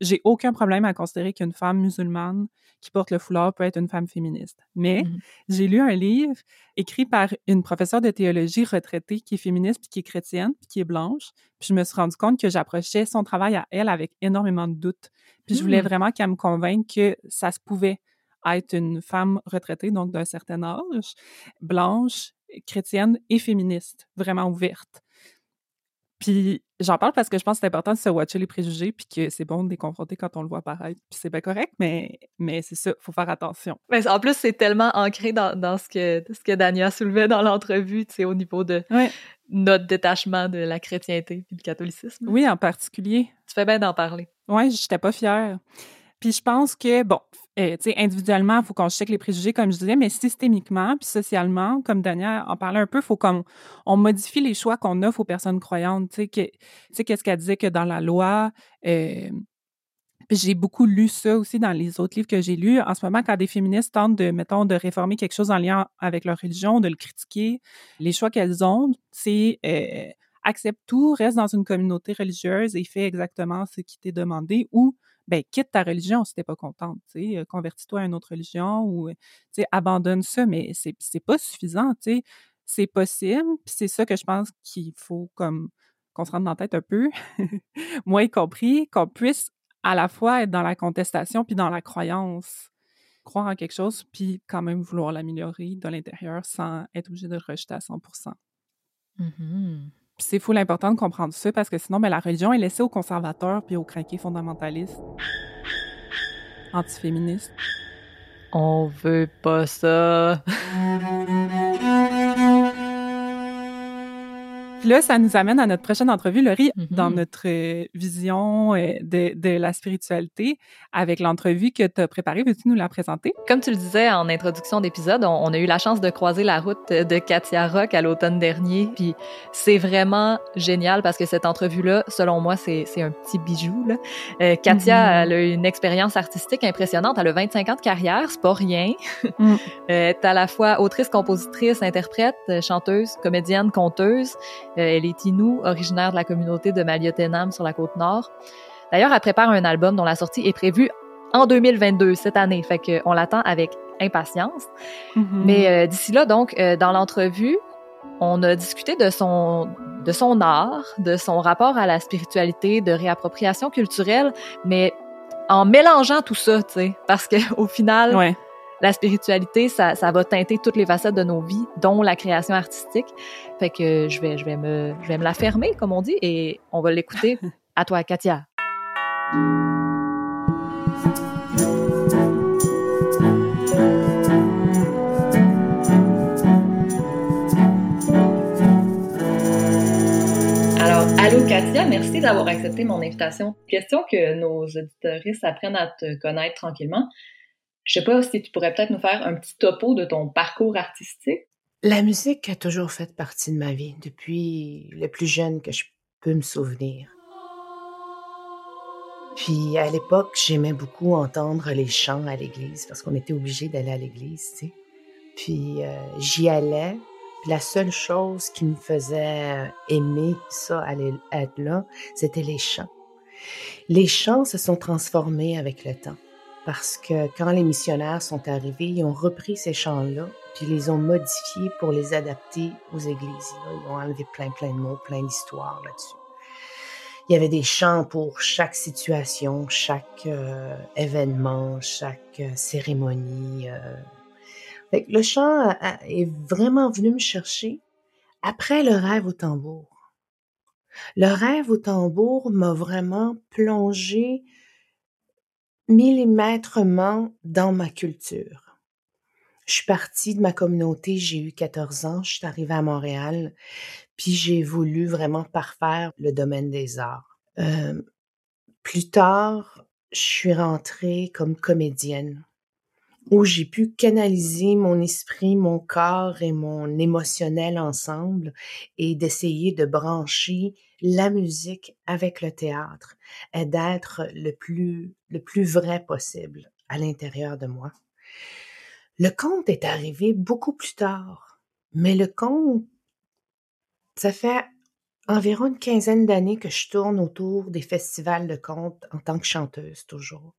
j'ai aucun problème à considérer qu'une femme musulmane qui porte le foulard peut être une femme féministe. Mais mmh j'ai lu un livre écrit par une professeure de théologie retraitée qui est féministe, puis qui est chrétienne, puis qui est blanche. Puis je me suis rendu compte que j'approchais son travail à elle avec énormément de doutes. Puis je voulais mmh. vraiment qu'elle me convainque que ça se pouvait être une femme retraitée, donc d'un certain âge, blanche, chrétienne et féministe, vraiment ouverte. Puis j'en parle parce que je pense que c'est important de se watcher les préjugés puis que c'est bon de les confronter quand on le voit apparaître. Puis c'est bien correct, mais, mais c'est ça, faut faire attention. Mais en plus, c'est tellement ancré dans, dans, ce que ce que Dania soulevait dans l'entrevue, tu sais, au niveau de notre détachement de la chrétienté puis du catholicisme. Oui, en particulier. Tu fais bien d'en parler. Oui, j'étais pas fière. Puis je pense que, bon, euh, individuellement, il faut qu'on check les préjugés, comme je disais, mais systémiquement, puis socialement, comme Daniel en parlait un peu, il faut qu'on on modifie les choix qu'on offre aux personnes croyantes. Tu sais, qu'est-ce qu'elle disait que dans la loi, euh, j'ai beaucoup lu ça aussi dans les autres livres que j'ai lus. En ce moment, quand des féministes tentent de, mettons, de réformer quelque chose en lien avec leur religion, de le critiquer, les choix qu'elles ont, c'est euh, accepte tout, reste dans une communauté religieuse et fais exactement ce qui t'est demandé ou ben quitte ta religion si t'es pas contente, convertis-toi à une autre religion ou euh, abandonne ça, mais c'est c'est pas suffisant, c'est possible, c'est ça que je pense qu'il faut comme qu'on se rende dans la tête un peu, (laughs) moi y compris, qu'on puisse à la fois être dans la contestation puis dans la croyance, croire en quelque chose puis quand même vouloir l'améliorer de l'intérieur sans être obligé de le rejeter à 100%. Mm c'est fou l'important de comprendre ça parce que sinon, ben, la religion est laissée aux conservateurs puis aux craqués fondamentalistes, antiféministes. On veut pas ça. Puis là, ça nous amène à notre prochaine entrevue, Laurie, mm-hmm. dans notre euh, vision euh, de, de, la spiritualité, avec l'entrevue que tu as préparée. Veux-tu nous la présenter? Comme tu le disais en introduction d'épisode, on, a eu la chance de croiser la route de Katia Rock à l'automne dernier. Puis c'est vraiment génial parce que cette entrevue-là, selon moi, c'est un petit bijou. Là. Euh, Katia, mm-hmm. elle a une expérience artistique impressionnante. Elle a 25 ans de carrière, c'est pas rien. Mm. (laughs) euh, à la fois autrice, compositrice, interprète, chanteuse, comédienne, conteuse. Euh, elle est Inou, originaire de la communauté de Maliotenam sur la côte nord. D'ailleurs, elle prépare un album dont la sortie est prévue en 2022, cette année. Fait qu'on l'attend avec impatience. Mm-hmm. Mais euh, d'ici là, donc, euh, dans l'entrevue, on a discuté de son, de son art, de son rapport à la spiritualité, de réappropriation culturelle, mais en mélangeant tout ça, tu sais, parce qu'au (laughs) final, ouais la spiritualité, ça, ça va teinter toutes les facettes de nos vies, dont la création artistique. Fait que je vais, je vais, me, je vais me la fermer, comme on dit, et on va l'écouter. (laughs) à toi, Katia. Alors, Allô Katia, merci d'avoir accepté mon invitation. Question que nos auditrices apprennent à te connaître tranquillement. Je sais pas si tu pourrais peut-être nous faire un petit topo de ton parcours artistique. La musique a toujours fait partie de ma vie depuis le plus jeune que je peux me souvenir. Puis à l'époque, j'aimais beaucoup entendre les chants à l'église parce qu'on était obligé d'aller à l'église, tu sais. Puis euh, j'y allais, la seule chose qui me faisait aimer ça, aller être là, c'était les chants. Les chants se sont transformés avec le temps parce que quand les missionnaires sont arrivés, ils ont repris ces chants-là, puis ils les ont modifiés pour les adapter aux églises. Ils ont enlevé plein, plein de mots, plein d'histoires là-dessus. Il y avait des chants pour chaque situation, chaque euh, événement, chaque euh, cérémonie. Euh, le chant est vraiment venu me chercher après le rêve au tambour. Le rêve au tambour m'a vraiment plongé millimètrement dans ma culture. Je suis partie de ma communauté, j'ai eu 14 ans, je suis arrivée à Montréal, puis j'ai voulu vraiment parfaire le domaine des arts. Euh, plus tard, je suis rentrée comme comédienne où j'ai pu canaliser mon esprit, mon corps et mon émotionnel ensemble et d'essayer de brancher la musique avec le théâtre et d'être le plus, le plus vrai possible à l'intérieur de moi. Le conte est arrivé beaucoup plus tard, mais le conte, ça fait environ une quinzaine d'années que je tourne autour des festivals de conte en tant que chanteuse toujours.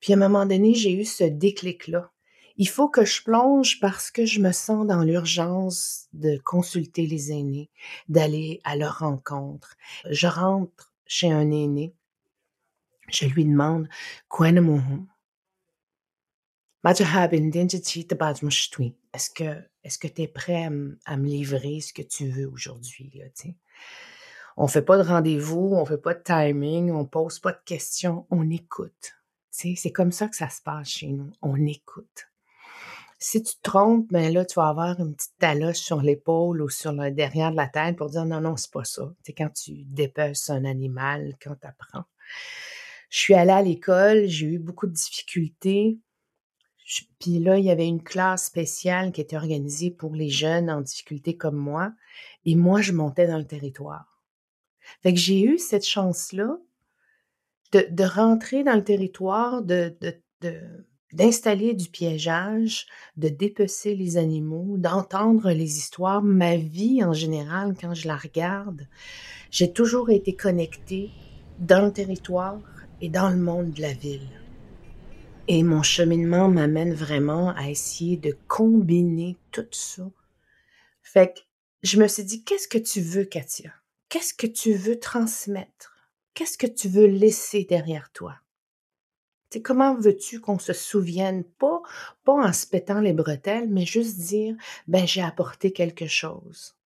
Puis à un moment donné, j'ai eu ce déclic-là. Il faut que je plonge parce que je me sens dans l'urgence de consulter les aînés, d'aller à leur rencontre. Je rentre chez un aîné, je lui demande est-ce que est-ce que tu es prêt à, me livrer ce que tu veux aujourd'hui On fait pas de rendez-vous, on fait pas de timing, on pose pas de questions, on écoute. C'est comme ça que ça se passe chez nous. On écoute. Si tu te trompes, ben là, tu vas avoir une petite taloche sur l'épaule ou sur le derrière de la tête pour dire non, non, c'est pas ça. C'est quand tu dépeces un animal, quand tu apprends. Je suis allée à l'école, j'ai eu beaucoup de difficultés. Puis là, il y avait une classe spéciale qui était organisée pour les jeunes en difficulté comme moi. Et moi, je montais dans le territoire. Fait que j'ai eu cette chance-là de, rentrer dans le territoire, de, d'installer du piégeage, de dépecer les animaux, d'entendre les histoires. Ma vie en général, quand je la regarde, j'ai toujours été connectée dans le territoire et dans le monde de la ville. Et mon cheminement m'amène vraiment à essayer de combiner tout ça. Fait que je me suis dit, qu'est-ce que tu veux, Katia? Qu'est-ce que tu veux transmettre? Qu'est-ce que tu veux laisser derrière toi? Comment veux-tu qu'on se souvienne, pas, pas en se pétant les bretelles, mais juste dire, ben, j'ai apporté quelque chose.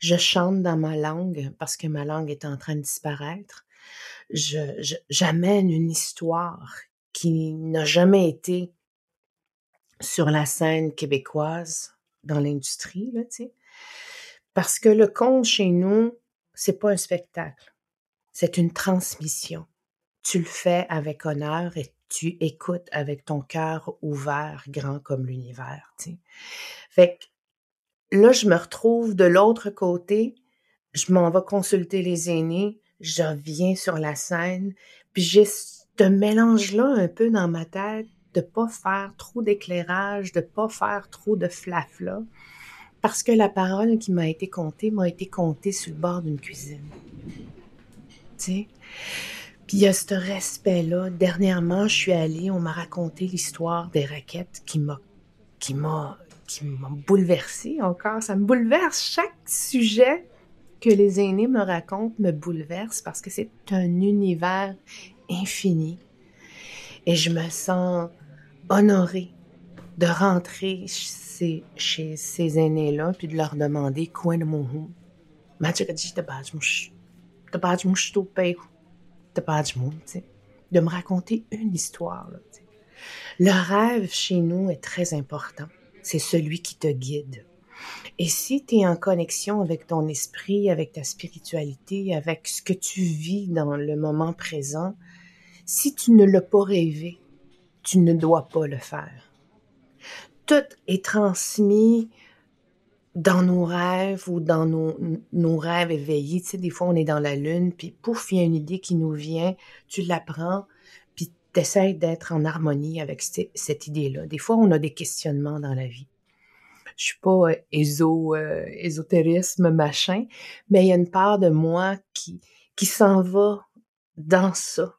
Je chante dans ma langue parce que ma langue est en train de disparaître. Je, j'amène une histoire qui n'a jamais été sur la scène québécoise dans l'industrie, là, tu sais. Parce que le conte chez nous, c'est pas un spectacle c'est une transmission. Tu le fais avec honneur et tu écoutes avec ton cœur ouvert, grand comme l'univers. Fait que là, je me retrouve de l'autre côté, je m'en vais consulter les aînés, je reviens sur la scène, puis j'ai ce mélange-là un peu dans ma tête de pas faire trop d'éclairage, de pas faire trop de flafla, parce que la parole qui m'a été contée m'a été contée sur le bord d'une cuisine. Puis il y a ce respect-là. Dernièrement, je suis allée, on m'a raconté l'histoire des raquettes qui m'a qui m'a qui m'a bouleversée encore. Ça me bouleverse. Chaque sujet que les aînés me racontent me bouleverse parce que c'est un univers infini. Et je me sens honorée de rentrer chez, ces aînés-là puis de leur demander quoi de mon de me raconter une histoire. le rêve chez nous est très important. C'est celui qui te guide. Et si tu es en connexion avec ton esprit, avec ta spiritualité, avec ce que tu vis dans le moment présent, si tu ne l'as pas rêvé, tu ne dois pas le faire. Tout est transmis dans nos rêves ou dans nos, nos rêves éveillés. Tu sais, des fois, on est dans la lune, puis pouf, il y a une idée qui nous vient, tu la prends, puis tu essaies d'être en harmonie avec cette, idée-là. Des fois, on a des questionnements dans la vie. Je suis pas euh, éso, euh, ésotérisme, machin, mais il y a une part de moi qui, qui s'en va dans ça.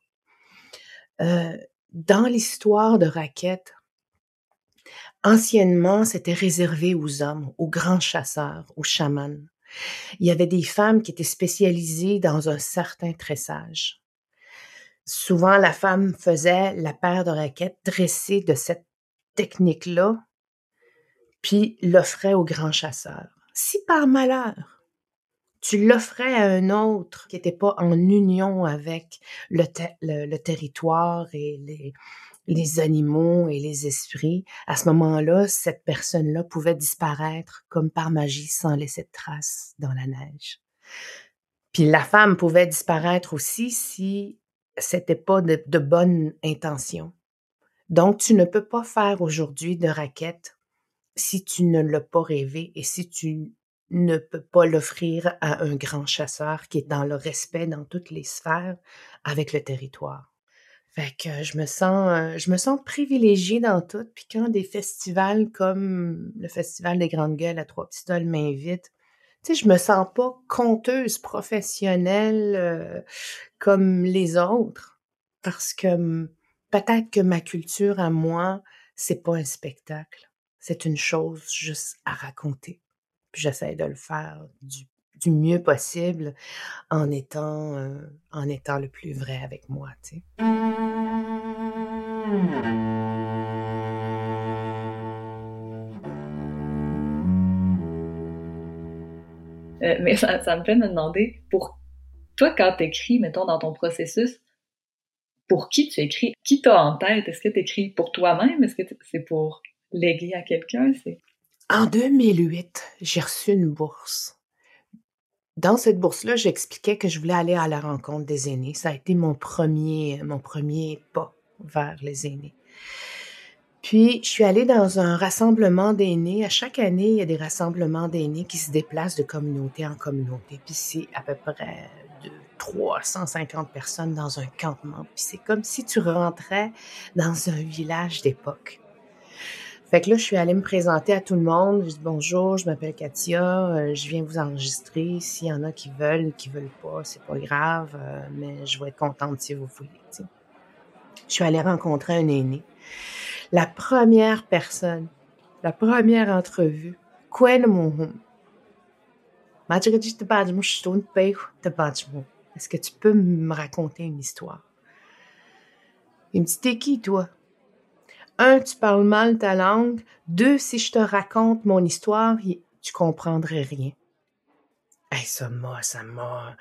Euh, dans l'histoire de Raquette, anciennement, c'était réservé aux hommes, aux grands chasseurs, aux chamans. Il y avait des femmes qui étaient spécialisées dans un certain tressage. Souvent, la femme faisait la paire de raquettes dressée de cette technique-là, puis l'offrait aux grands chasseurs. Si par malheur, tu l'offrais à un autre qui n'était pas en union avec le, le, territoire et les, les animaux et les esprits, à ce moment-là, cette personne-là pouvait disparaître comme par magie sans laisser de traces dans la neige. Puis la femme pouvait disparaître aussi si c'était pas de, de bonne intention. Donc, tu ne peux pas faire aujourd'hui de raquette si tu ne l'as pas rêvé et si tu ne peut pas l'offrir à un grand chasseur qui est dans le respect dans toutes les sphères avec le territoire. Que je me sens, euh, je me sens privilégiée dans tout. Puis quand des festivals comme le Festival des Grandes Gueules à Trois-Pistoles m'invitent, tu sais, je me sens pas conteuse professionnelle euh, comme les autres. Parce que hum, peut-être que ma culture à moi, c'est pas un spectacle. C'est une chose juste à raconter j'essaie de le faire du, mieux possible en étant, euh, en étant le plus vrai avec moi, tu sais. Euh, mais ça, ça, me fait me demander, pour toi, quand tu écris, mettons, dans ton processus, pour qui tu écris? Qui t'as en tête? Est-ce que tu écris pour toi-même? Est-ce que c'est pour léguer à quelqu'un? En 2008, j'ai reçu une bourse. Dans cette bourse-là, j'expliquais que je voulais aller à la rencontre des aînés. Ça a été mon premier, mon premier pas vers les aînés. Puis, je suis allée dans un rassemblement d'aînés. À chaque année, il y a des rassemblements d'aînés qui se déplacent de communauté en communauté. Puis, c'est à peu près de 350 personnes dans un campement. Puis, c'est comme si tu rentrais dans un village d'époque. Fait que là, je suis allée me présenter à tout le monde. Je dis bonjour, je m'appelle Katia, euh, je viens vous enregistrer. S'il y en a qui veulent, qui veulent pas, c'est pas grave, euh, mais je vais être contente si vous voulez. Je suis allée rencontrer un aîné. La première personne, la première entrevue, quoi de mon home? Est-ce que tu peux me raconter une histoire? Il me dit, t'es qui, toi? Un, tu parles mal ta langue. Deux, si je te raconte mon histoire, tu comprendrais rien. Hey, ça m'a, ça m'a,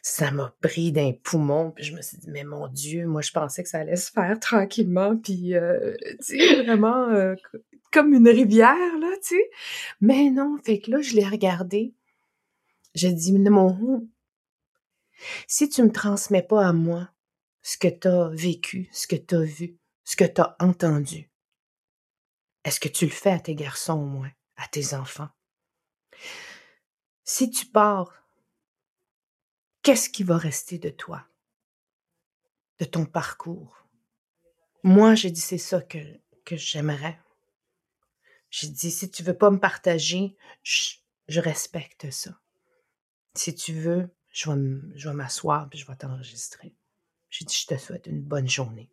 ça m'a pris d'un poumon. Je me suis dit, mais mon Dieu, moi je pensais que ça allait se faire tranquillement, puis euh, vraiment euh, comme une rivière là, tu. Mais non, fait que là je l'ai regardé. J'ai dit, mon, si tu me transmets pas à moi ce que tu as vécu, ce que tu as vu, ce que tu as entendu. Est-ce que tu le fais à tes garçons au moins, à tes enfants? Si tu pars, qu'est-ce qui va rester de toi, de ton parcours? Moi, j'ai dit, c'est ça que, que j'aimerais. J'ai dit, si tu veux pas me partager, je, respecte ça. Si tu veux, je vais m'asseoir et je vais t'enregistrer. J'ai dit, je te souhaite une bonne journée.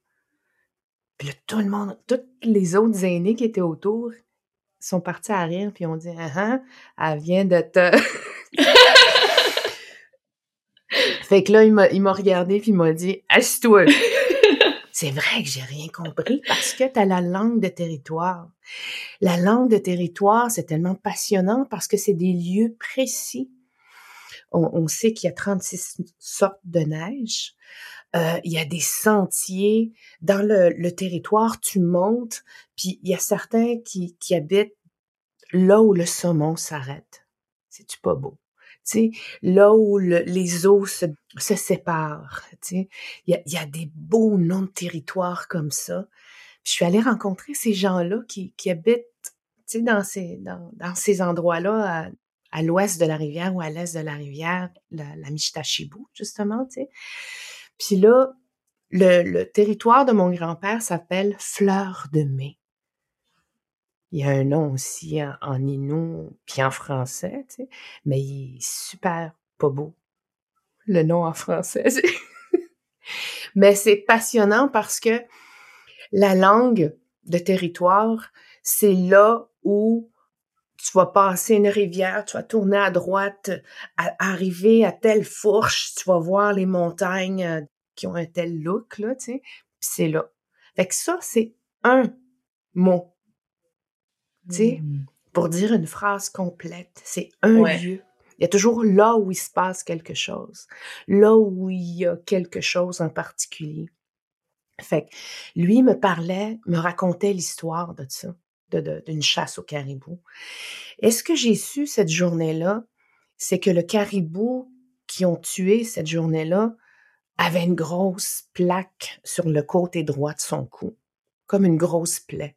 Puis là, tout le monde, tous les autres aînés qui étaient autour sont partis à rire, puis ont dit Ah, ah elle vient de te. (laughs) fait que là, il m'a regardé, puis il m'a dit Assieds-toi. (laughs) C'est vrai que j'ai rien compris parce que tu as la langue de territoire. La langue de territoire, c'est tellement passionnant parce que c'est des lieux précis. On, on sait qu'il y a 36 sortes de neige. Euh, il y a des sentiers dans le, territoire, tu montes, puis il y a certains qui, qui habitent là où le saumon s'arrête. C'est-tu pas beau? Tu sais, là où les eaux se, se séparent, il y a, y a, des beaux noms de territoires comme ça. Je suis allée rencontrer ces gens-là qui, qui habitent, dans ces, dans, dans ces endroits-là, à, à l'ouest de la rivière ou à l'est de la rivière, la, la justement, tu sais. Puis là, le, territoire de mon grand-père s'appelle Fleur de mai. Il y a un nom aussi en, en puis en français, tu sais, mais il est super pas beau, le nom en français. (laughs) mais c'est passionnant parce que la langue de territoire, c'est là où tu vas passer une rivière, tu vas tourner à droite, arriver à telle fourche, tu vas voir les montagnes euh, qui ont un tel look, là, tu sais, c'est là. Fait que ça, c'est un mot tu sais, mmh. pour dire une phrase complète. C'est un lieu. Il y a toujours là où il se passe quelque chose, là où il y a quelque chose en particulier. Fait que lui me parlait, me racontait l'histoire de ça, d'une chasse au caribou. Et ce que j'ai su cette journée-là, c'est que le caribou qui ont tué cette journée-là avait une grosse plaque sur le côté droit de son cou, comme une grosse plaie.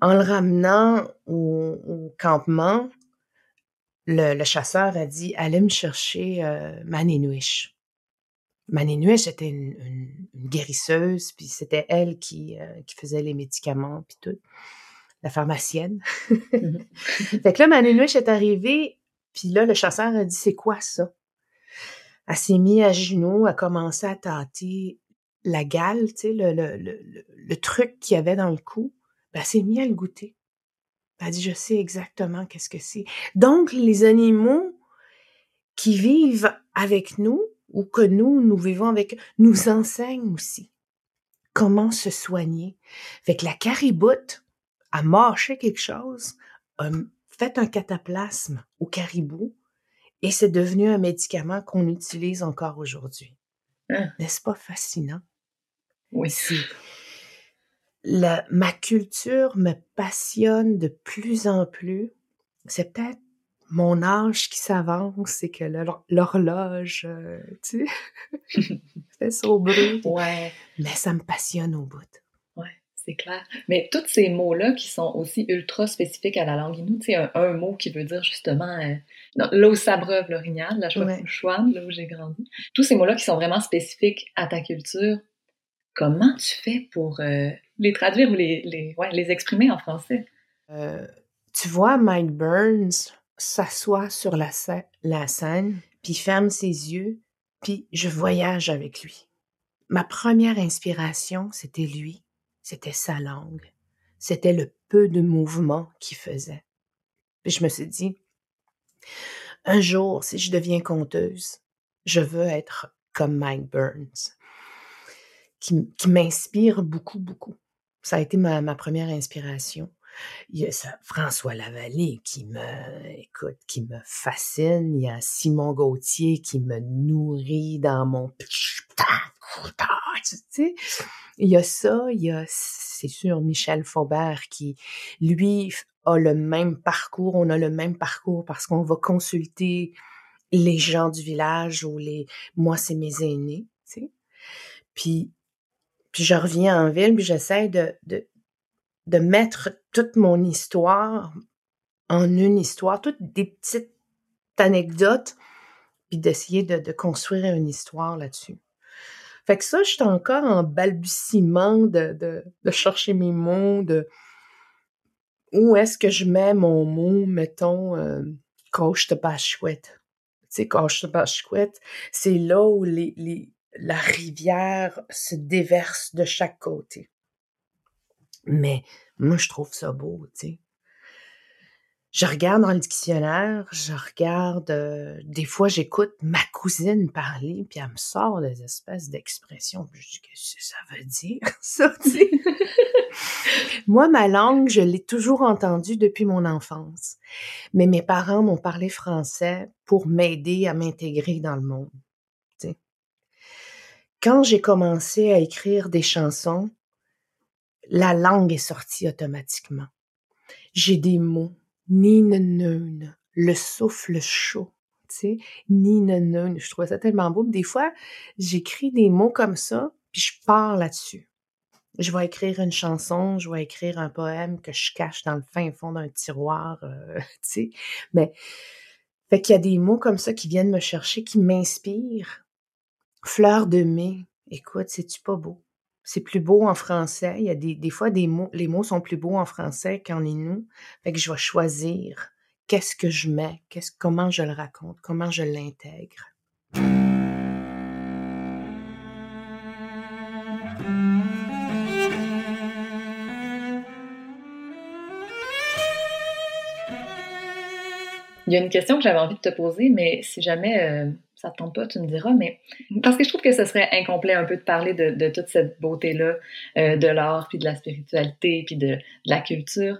En le ramenant au, campement, le, chasseur a dit Allez me chercher euh. Maninouish était une, guérisseuse, puis c'était elle qui, euh, qui faisait les médicaments, puis tout. La pharmacienne. Mhm. (laughs) fait que là, Maninouish est arrivée, puis là, le chasseur a dit C'est quoi ça? Elle s'est mise à genoux, a commencé à tâter la gale, tu sais, le, le, le, le truc qu'il y avait dans le cou. Ben, c'est mis à le goûter. Elle dit, je sais exactement qu'est-ce que c'est. Donc, les animaux qui vivent avec nous ou que nous, nous vivons avec, nous enseignent aussi comment se soigner. Fait que la cariboute a mâché quelque chose, a fait un cataplasme au caribou et c'est devenu un médicament qu'on utilise encore aujourd'hui. Hein? N'est-ce pas fascinant? Oui ma culture me passionne de plus en plus. C'est peut-être mon âge qui s'avance et que l'horloge, euh, tu sais, (laughs) fait son bruit. Ouais. Mais ça me passionne au bout. Ouais, c'est clair. Mais tous ces mots-là qui sont aussi ultra spécifiques à la langue inou, tu sais, un, mot qui veut dire justement euh, l'eau sabreuve l'orignal, la chouane, là où j'ai grandi. Tous ces mots-là qui sont vraiment spécifiques à ta culture, comment tu fais pour euh, les traduire ou les, les, ouais, les exprimer en français? Euh, tu vois, Mike Burns s'assoit sur la, la scène, puis ferme ses yeux, puis je voyage avec lui. Ma première inspiration, c'était lui, c'était sa langue, c'était le peu de mouvement qu'il faisait. Puis je me suis dit, un jour, si je deviens conteuse, je veux être comme Mike Burns, qui, qui m'inspire beaucoup, beaucoup. Ça a été ma, ma première inspiration. Il y a François Lavallée qui me, écoute, qui me fascine. Il y a Simon Gauthier qui me nourrit dans mon Il y a ça, il y a, c'est sûr, Michel Faubert qui, lui, a le même parcours. On a le même parcours parce qu'on va consulter les gens du village ou les, moi, c'est mes aînés, tu sais. Puis puis je reviens en ville, puis j'essaie de, de, de mettre toute mon histoire en une histoire, toutes des petites anecdotes, puis d'essayer de, de, construire une histoire là-dessus. Fait que ça, je suis encore en balbutiement de, chercher mes mots, de où est-ce que je mets mon mot, mettons, euh, coche de chouette. Tu sais, coche de chouette, c'est là où les, la rivière se déverse de chaque côté. Mais moi, je trouve ça beau, tu sais. Je regarde dans le dictionnaire, je regarde, euh, des fois j'écoute ma cousine parler, puis elle me sort des espèces d'expressions, je dis, qu'est-ce que ça veut dire, (laughs) ça, Moi, ma langue, je l'ai toujours entendue depuis mon enfance. Mais mes parents m'ont parlé français pour m'aider à m'intégrer dans le monde quand j'ai commencé à écrire des chansons, la langue est sortie automatiquement. J'ai des mots, ni le souffle chaud, tu sais, ni Je trouvais ça tellement beau. Des fois, j'écris des mots comme ça, puis je pars là-dessus. Je vais écrire une chanson, je vais écrire un poème que je cache dans le fin fond d'un tiroir, euh, (laughs) tu sais. Mais, fait qu'il y a des mots comme ça qui viennent me chercher, qui m'inspirent. Fleur de mai, écoute, c'est-tu pas beau? C'est plus beau en français. Il y a des, des fois, des mots, les mots sont plus beaux en français qu'en inou. Fait que je vais choisir qu'est-ce que je mets, qu'est-ce, comment je le raconte, comment je l'intègre. Il y a une question que j'avais envie de te poser, mais si jamais euh, ça te tombe pas, tu me diras, mais parce que je trouve que ce serait incomplet un peu de parler de, toute cette beauté-là, euh, de l'art, puis de la spiritualité, puis de, la culture,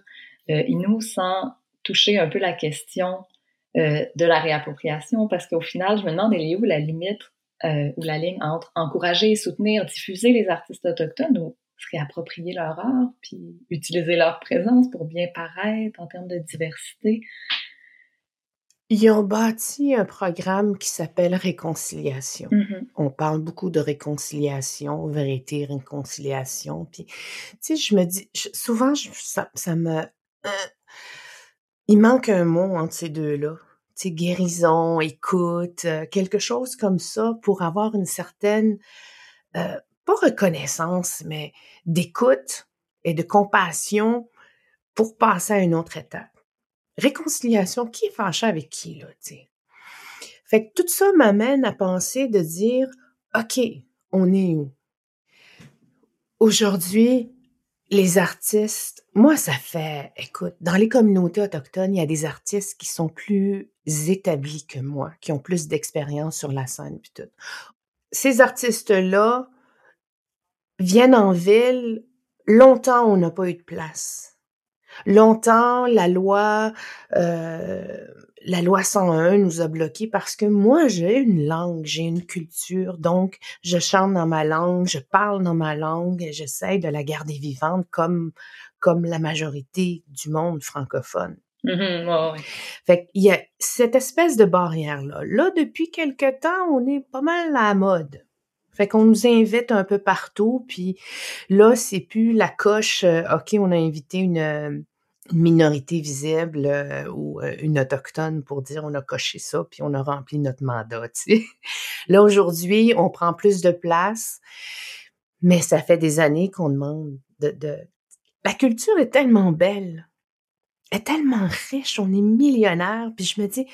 euh, nous sans toucher un peu la question euh, de la réappropriation, parce qu'au final, je me demande, elle est où la limite euh, ou la ligne entre encourager, soutenir, diffuser les artistes autochtones ou se réapproprier leur art, puis utiliser leur présence pour bien paraître en termes de diversité? Ils ont bâti un programme qui s'appelle Réconciliation. Mm-hmm. On parle beaucoup de réconciliation, vérité, réconciliation. Puis, tu sais, je me dis, souvent, ça, ça, me... Euh, il manque un mot entre ces deux-là. Tu sais, guérison, écoute, euh, quelque chose comme ça pour avoir une certaine, euh, pas reconnaissance, mais d'écoute et de compassion pour passer à une autre étape réconciliation, qui est fâché avec qui, là, tu sais? Fait que tout ça m'amène à penser de dire, OK, on est où? Aujourd'hui, les artistes, moi, ça fait, écoute, dans les communautés autochtones, il y a des artistes qui sont plus établis que moi, qui ont plus d'expérience sur la scène, puis tout. Ces artistes-là viennent en ville, longtemps, on n'a pas eu de place. Longtemps, la loi, euh, la loi 101 nous a bloqués parce que moi, j'ai une langue, j'ai une culture, donc je chante dans ma langue, je parle dans ma langue et j'essaie de la garder vivante comme, comme la majorité du monde francophone. Mm-hmm, Fait qu'il y a cette espèce de barrière-là. Là, depuis quelque temps, on est pas mal à la mode. Fait qu'on nous invite un peu partout, puis là, c'est plus la coche, euh, OK, on a invité une, minorité visible euh, ou euh, une autochtone pour dire on a coché ça, puis on a rempli notre mandat, tu sais. (laughs) Là, aujourd'hui, on prend plus de place, mais ça fait des années qu'on demande de, de... La culture est tellement belle, est tellement riche, on est millionnaire, puis je me dis,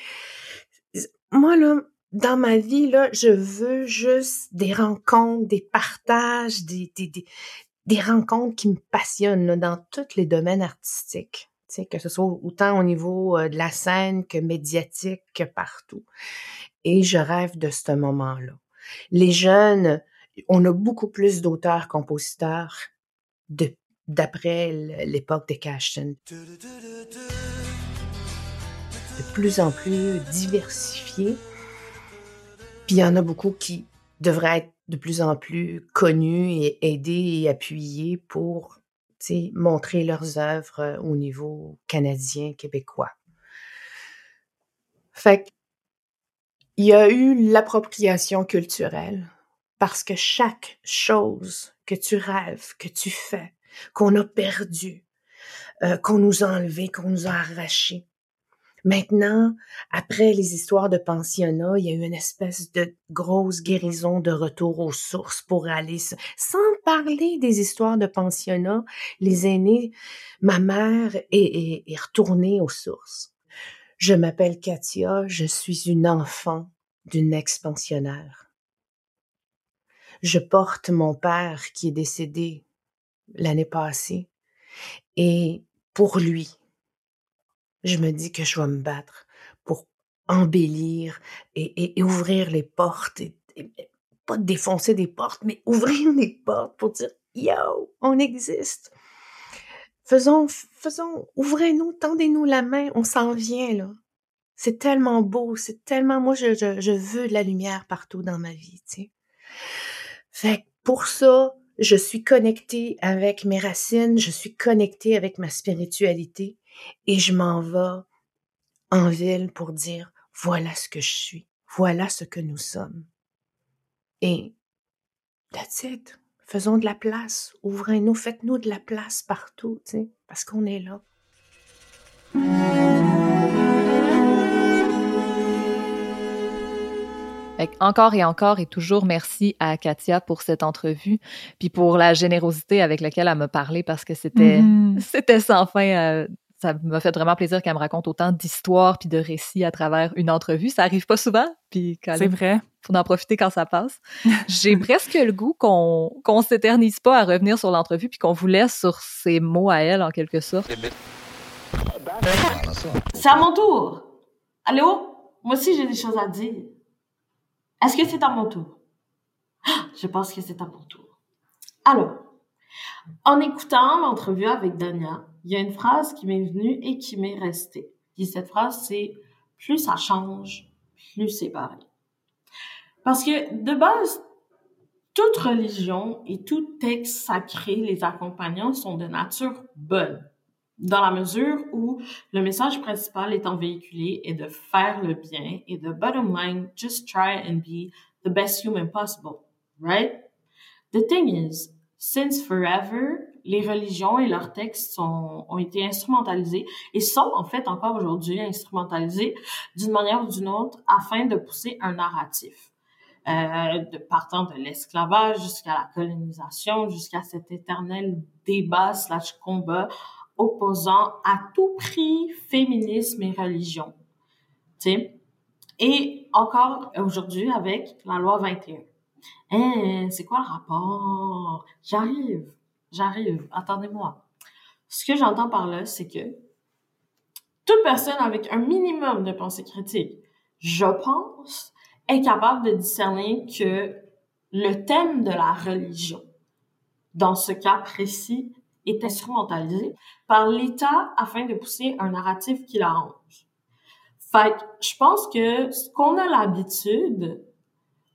moi, là, dans ma vie, là, je veux juste des rencontres, des partages, des, des, des, rencontres qui me passionnent là, dans tous les domaines artistiques. Que ce soit autant au niveau euh, de la scène que médiatique que partout. Et je rêve de ce moment-là. Les jeunes, on a beaucoup plus d'auteurs-compositeurs d'après l'époque des Cashton. De plus en plus diversifiés puis il y en a beaucoup qui devraient être de plus en plus connus et aidés et appuyés pour montrer leurs œuvres euh, au niveau canadien, québécois. Fait il y a eu l'appropriation culturelle parce que chaque chose que tu rêves, que tu fais, qu'on a perdu, euh, qu'on nous a enlevé, qu'on nous a arraché, Maintenant, après les histoires de pensionnat, il y a eu une espèce de grosse guérison de retour aux sources pour aller, sans parler des histoires de pensionnat, les aînés, ma mère est, retournée aux sources. Je m'appelle Katia, je suis une enfant d'une ex-pensionnaire. Je porte mon père qui est décédé l'année passée et pour lui, je me dis que je vais me battre pour embellir et, ouvrir les portes, et, pas défoncer des portes, mais (laughs) ouvrir les portes pour dire Yo, on existe. Faisons, faisons, ouvrez-nous, tendez-nous la main, on s'en vient là. C'est tellement beau, c'est tellement, moi je, je, veux de la lumière partout dans ma vie, tu sais. Fait pour ça, je suis connectée avec mes racines, je suis connectée avec ma spiritualité Et je m'en vais en ville pour dire, voilà ce que je suis, voilà ce que nous sommes. Et that's it. Faisons de la place, ouvrez-nous, faites-nous de la place partout, parce qu'on est là. encore et encore et toujours merci à Katia pour cette entrevue, puis pour la générosité avec laquelle elle m'a parlé parce que c'était mm-hmm. (laughs) c'était sans fin. Euh, ça m'a fait vraiment plaisir qu'elle me raconte autant d'histoires puis de récits à travers une entrevue. Ça arrive pas souvent, puis c'est vrai. Faut en profiter quand ça passe. (laughs) J'ai presque le goût qu'on qu'on s'éternise pas à revenir sur l'entrevue puis qu'on vous laisse sur ses mots à elle en quelque sorte. C'est à mon tour. Allô? Moi aussi j'ai des choses à dire. Est-ce que c'est à mon tour? Je pense que c'est à mon tour. Alors, en écoutant l'entrevue avec Dania, il y a une phrase qui m'est venue et qui m'est restée. Et cette phrase, c'est plus ça change, plus c'est pareil. Parce que de base, toute religion et tout texte sacré les accompagnants sont de nature bonne dans la mesure où le message principal étant véhiculé est de faire le bien et de bottom line, just try and be the best human possible, right? The thing is, since forever, les religions et leurs textes ont été instrumentalisés et sont en fait encore aujourd'hui instrumentalisés d'une manière ou d'une autre afin de pousser un narratif. Euh, de partant de l'esclavage jusqu'à la colonisation, jusqu'à cet éternel débat slash combat opposant à tout prix féminisme et religion. sais. Et encore aujourd'hui avec la loi 21. Hein, c'est quoi le rapport? J'arrive, j'arrive, attendez-moi. Ce que j'entends par là, c'est que toute personne avec un minimum de pensée critique, je pense, est capable de discerner que le thème de la religion, dans ce cas précis, est instrumentalisé par l'État afin de pousser un narratif qui l'arrange. Fait je pense que ce qu'on a l'habitude,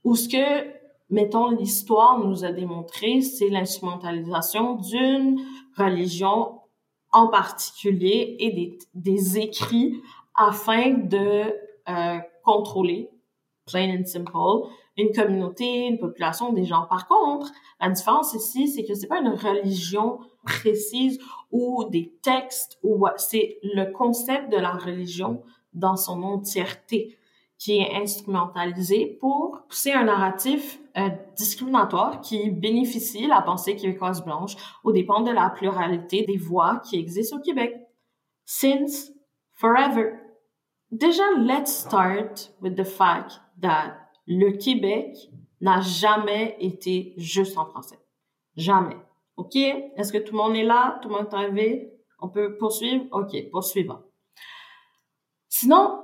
ou ce que, mettons, l'histoire nous a démontré, c'est l'instrumentalisation d'une religion en particulier et des, écrits afin de euh, contrôler, plain and simple, une communauté, une population, des gens. Par contre, la différence ici, c'est que c'est pas une religion précise ou des textes ou c'est le concept de la religion dans son entièreté qui est instrumentalisé pour pousser un narratif euh, discriminatoire qui bénéficie la pensée québécoise blanche au dépend de la pluralité des voix qui existent au Québec. Since forever. Déjà, let's start with the fact that le Québec n'a jamais été juste en français. Jamais. OK? Est-ce que tout le monde est là? Tout le monde est arrivé? On peut poursuivre? OK, poursuivant. Sinon,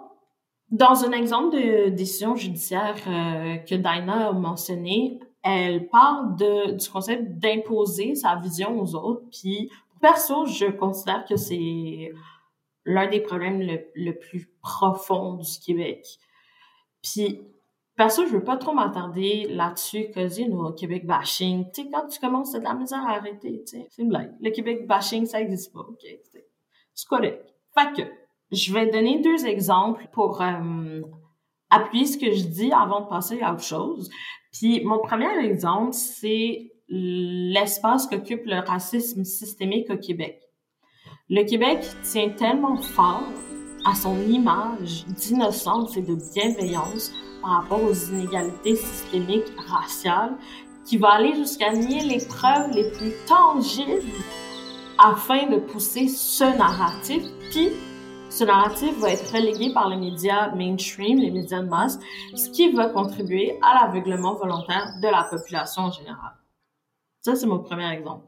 dans un exemple de décision judiciaire euh, que Dinah a mentionné, elle parle de, du concept d'imposer sa vision aux autres. Puis, perso, je considère que c'est l'un des problèmes le, le plus profond du Québec. Puis, Perso, je veux pas trop m'attarder là-dessus, cause, you Québec bashing. Tu sais, quand tu commences, c'est de la misère à arrêter, tu sais. C'est une blague. Le Québec bashing, ça existe pas, OK? C'est correct. Fait que, je vais donner deux exemples pour euh, appuyer ce que je dis avant de passer à autre chose. Puis, mon premier exemple, c'est l'espace qu'occupe le racisme systémique au Québec. Le Québec tient tellement fort à son image d'innocence et de bienveillance par rapport aux inégalités systémiques raciales, qui va aller jusqu'à nier les preuves les plus tangibles afin de pousser ce narratif. Puis, ce narratif va être relégué par les médias mainstream, les médias de masse, ce qui va contribuer à l'aveuglement volontaire de la population en général. Ça, c'est mon premier exemple.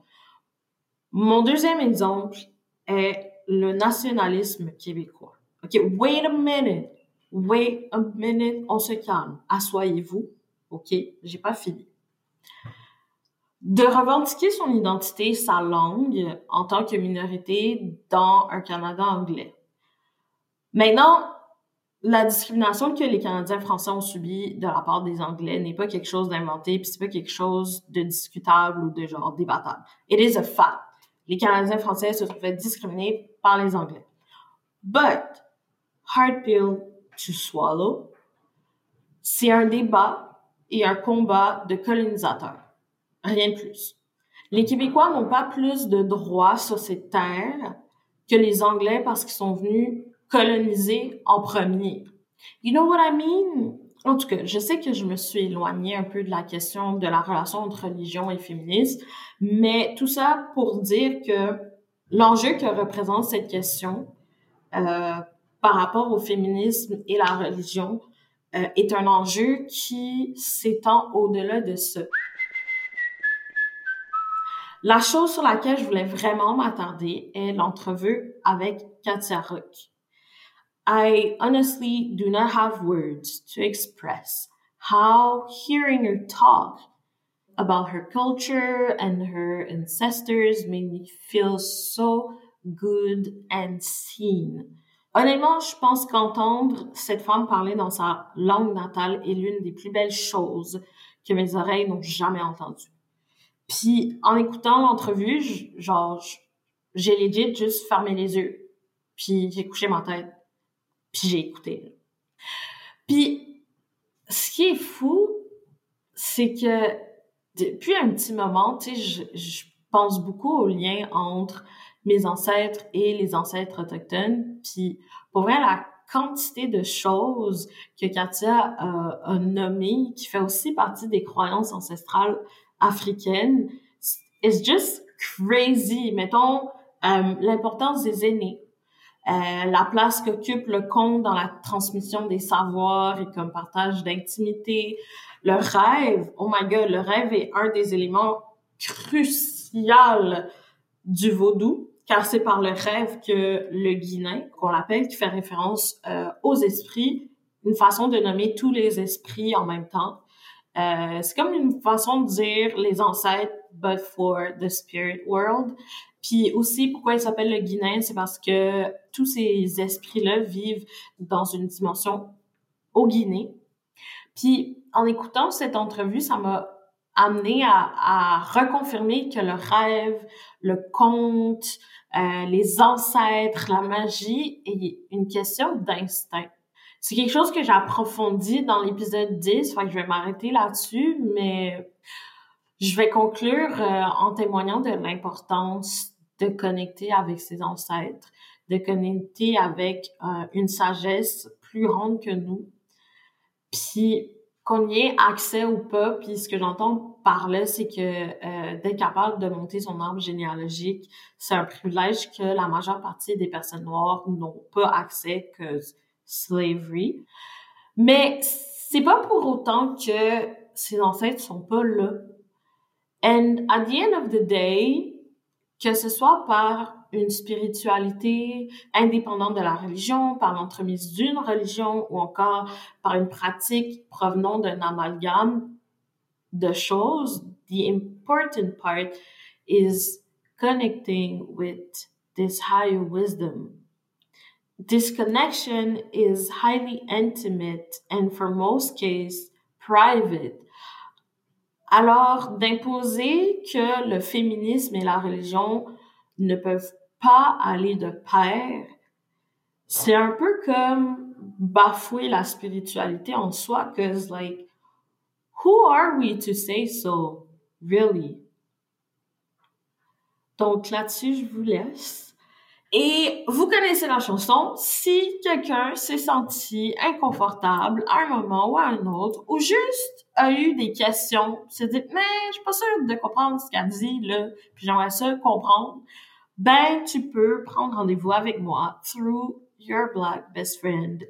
Mon deuxième exemple est le nationalisme québécois. OK, wait a minute. Wait a minute, on se calme. Assoyez-vous. OK? J'ai pas fini. De revendiquer son identité, sa langue, en tant que minorité dans un Canada anglais. Maintenant, la discrimination que les Canadiens français ont subie de la part des Anglais n'est pas quelque chose d'inventé, puis c'est pas quelque chose de discutable ou de genre débattable. It is a fact. Les Canadiens français se sont fait discriminer par les Anglais. but hard pill to swallow. C'est un débat et un combat de colonisateurs. Rien de plus. Les Québécois n'ont pas plus de droits sur cette terre que les Anglais parce qu'ils sont venus coloniser en premier. You know what I mean? En tout cas, je sais que je me suis éloignée un peu de la question de la relation entre religion et féminisme, mais tout ça pour dire que l'enjeu que représente cette question euh, par rapport au féminisme et la religion euh, est un enjeu qui s'étend au-delà de ça. La chose sur laquelle je voulais vraiment m'attarder est l'entrevue avec Katia Rock. I honestly do not have words to express how hearing her talk about her culture and her ancestors made me feel so good and seen. Honnêtement, je pense qu'entendre cette femme parler dans sa langue natale est l'une des plus belles choses que mes oreilles n'ont jamais entendues. Puis, en écoutant l'entrevue, genre, j'ai legit juste fermé les yeux. Puis, j'ai couché ma tête j'ai écouté. Puis, ce qui est fou, c'est que depuis un petit moment, tu sais, je, pense beaucoup au lien entre mes ancêtres et les ancêtres autochtones. Puis, pour vrai, la quantité de choses que Katia a nommées, qui fait aussi partie des croyances ancestrales africaines, is just crazy. Mettons, euh, l'importance des aînés. Euh, la place qu'occupe le conte dans la transmission des savoirs et comme partage d'intimité. Le rêve, oh my god, le rêve est un des éléments cruciaux du vaudou, car c'est par le rêve que le guinéen, qu'on l'appelle, qui fait référence euh, aux esprits, une façon de nommer tous les esprits en même temps. Euh, c'est comme une façon de dire les ancêtres, but for the spirit world. Puis aussi, pourquoi il s'appelle le Guinéen, c'est parce que tous ces esprits-là vivent dans une dimension au Guinée. Puis en écoutant cette entrevue, ça m'a amené à, reconfirmer que le rêve, le conte, euh, les ancêtres, la magie est une question d'instinct. C'est quelque chose que j'ai approfondi dans l'épisode 10, fait que je vais m'arrêter là-dessus, mais je vais conclure euh, en témoignant de l'importance de connecter avec ses ancêtres, de connecter avec euh, une sagesse plus grande que nous. Puis qu'on y ait accès ou pas, puis ce que j'entends par là, c'est que euh, d'être capable de monter son arbre généalogique, c'est un privilège que la majeure partie des personnes noires n'ont pas accès que slavery. Mais c'est pas pour autant que ses ancêtres sont pas là. And at the end of the day, que ce soit par une spiritualité indépendante de la religion, par l'entremise d'une religion ou encore par une pratique provenant d'un amalgame de choses, the important part is connecting with this higher wisdom. This connection is highly intimate and for most cases private alors, d'imposer que le féminisme et la religion ne peuvent pas aller de pair, c'est un peu comme bafouer la spiritualité en soi, cause like, who are we to say so, really? Donc là-dessus, je vous laisse. Et vous connaissez la chanson. Si quelqu'un s'est senti inconfortable à un moment ou à un autre, ou juste a eu des questions, s'est dit, mais je suis pas sûre de comprendre ce qu'elle dit, là, puis j'aimerais ça comprendre, ben, tu peux prendre rendez-vous avec moi through your black best friend,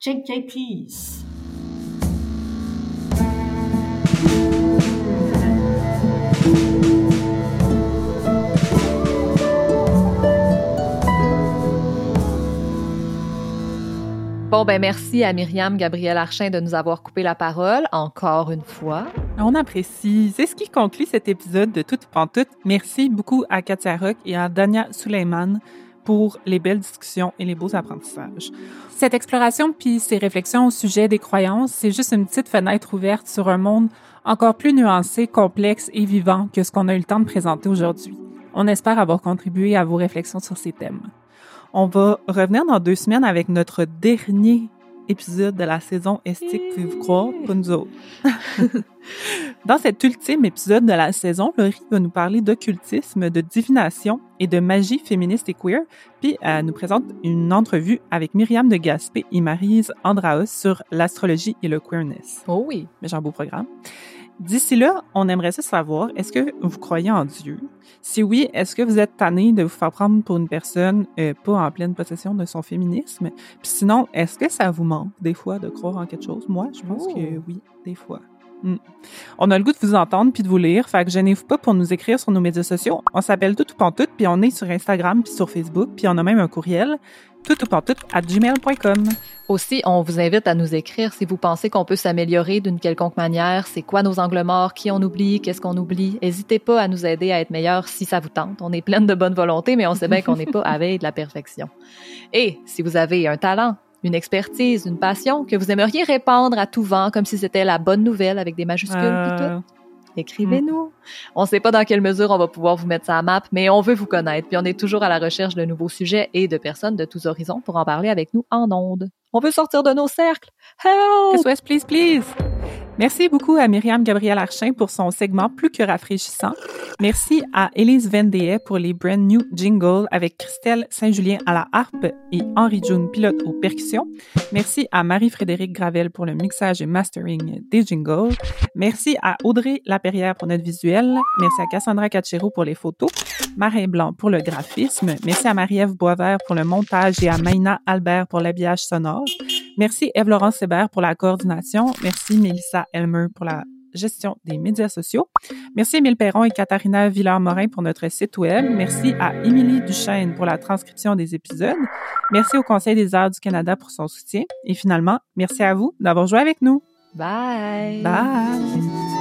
JK Peace. Bon, ben merci à Myriam Gabriel Archin de nous avoir coupé la parole encore une fois. On apprécie. C'est ce qui conclut cet épisode de Toute Pantoute. Merci beaucoup à Katia Rock et à Dania Suleiman pour les belles discussions et les beaux apprentissages. Cette exploration puis ces réflexions au sujet des croyances, c'est juste une petite fenêtre ouverte sur un monde encore plus nuancé, complexe et vivant que ce qu'on a eu le temps de présenter aujourd'hui. On espère avoir contribué à vos réflexions sur ces thèmes. On va revenir dans deux semaines avec notre dernier épisode de la saison Estique, pouvez-vous croire? Pas nous autres. (laughs) Dans cet ultime épisode de la saison, Laurie va nous parler d'occultisme, de divination et de magie féministe et queer, puis elle nous présente une entrevue avec Myriam de Gaspé et Marise Andraos sur l'astrologie et le queerness. Oh oui. Mais j'ai un beau programme. D'ici là, on aimerait ça savoir, est-ce que vous croyez en Dieu? Si oui, est-ce que vous êtes tanné de vous faire prendre pour une personne euh, pas en pleine possession de son féminisme? Puis sinon, est-ce que ça vous manque des fois de croire en quelque chose? Moi, je pense que Oh. oui, des fois. Mm. On a le goût de vous entendre puis de vous lire, fait que gênez-vous pas pour nous écrire sur nos médias sociaux. On s'appelle Tout ou Pantoute, puis on est sur Instagram puis sur Facebook, puis on a même un courriel, à gmail.com. Aussi, on vous invite à nous écrire si vous pensez qu'on peut s'améliorer d'une quelconque manière. C'est quoi nos angles morts? Qui on oublie? Qu'est-ce qu'on oublie? N'hésitez pas à nous aider à être meilleurs si ça vous tente. On est pleine de bonne volonté, mais on sait bien qu'on n'est pas (laughs) à veille de la perfection. Et si vous avez un talent, une expertise, une passion que vous aimeriez répandre à tout vent comme si c'était la bonne nouvelle avec des majuscules puis tout, Euh, écrivez-nous. On sait pas dans quelle mesure on va pouvoir vous mettre ça à map, mais on veut vous connaître, puis on est toujours à la recherche de nouveaux sujets et de personnes de tous horizons pour en parler avec nous en ondes. On veut sortir de nos cercles. Help! SOS, please, please. Merci beaucoup à Myriam Gabriel Archin pour son segment plus que rafraîchissant. Merci à Élise Vendée pour les brand new jingles avec Christelle Saint-Julien à la harpe et Henri June pilote aux percussions. Merci à Marie-Frédérique Gravel pour le mixage et mastering des jingles. Merci à Audrey Laperrière pour notre visuel. Merci à Cassandra Cachero pour les photos. Marin Blanc pour le graphisme. Merci à Marie-Ève Boisvert pour le montage et à Maïna Albert pour l'habillage sonore. Merci Eve-Laurence Sébert pour la coordination. Merci Mélissa Elmer pour la gestion des médias sociaux. Merci Émile Perron et Katharina Villard-Morin pour notre site web. Merci à Émilie Duchesne pour la transcription des épisodes. Merci au Conseil des arts du Canada pour son soutien. Et finalement, merci à vous d'avoir joué avec nous. Bye! Bye!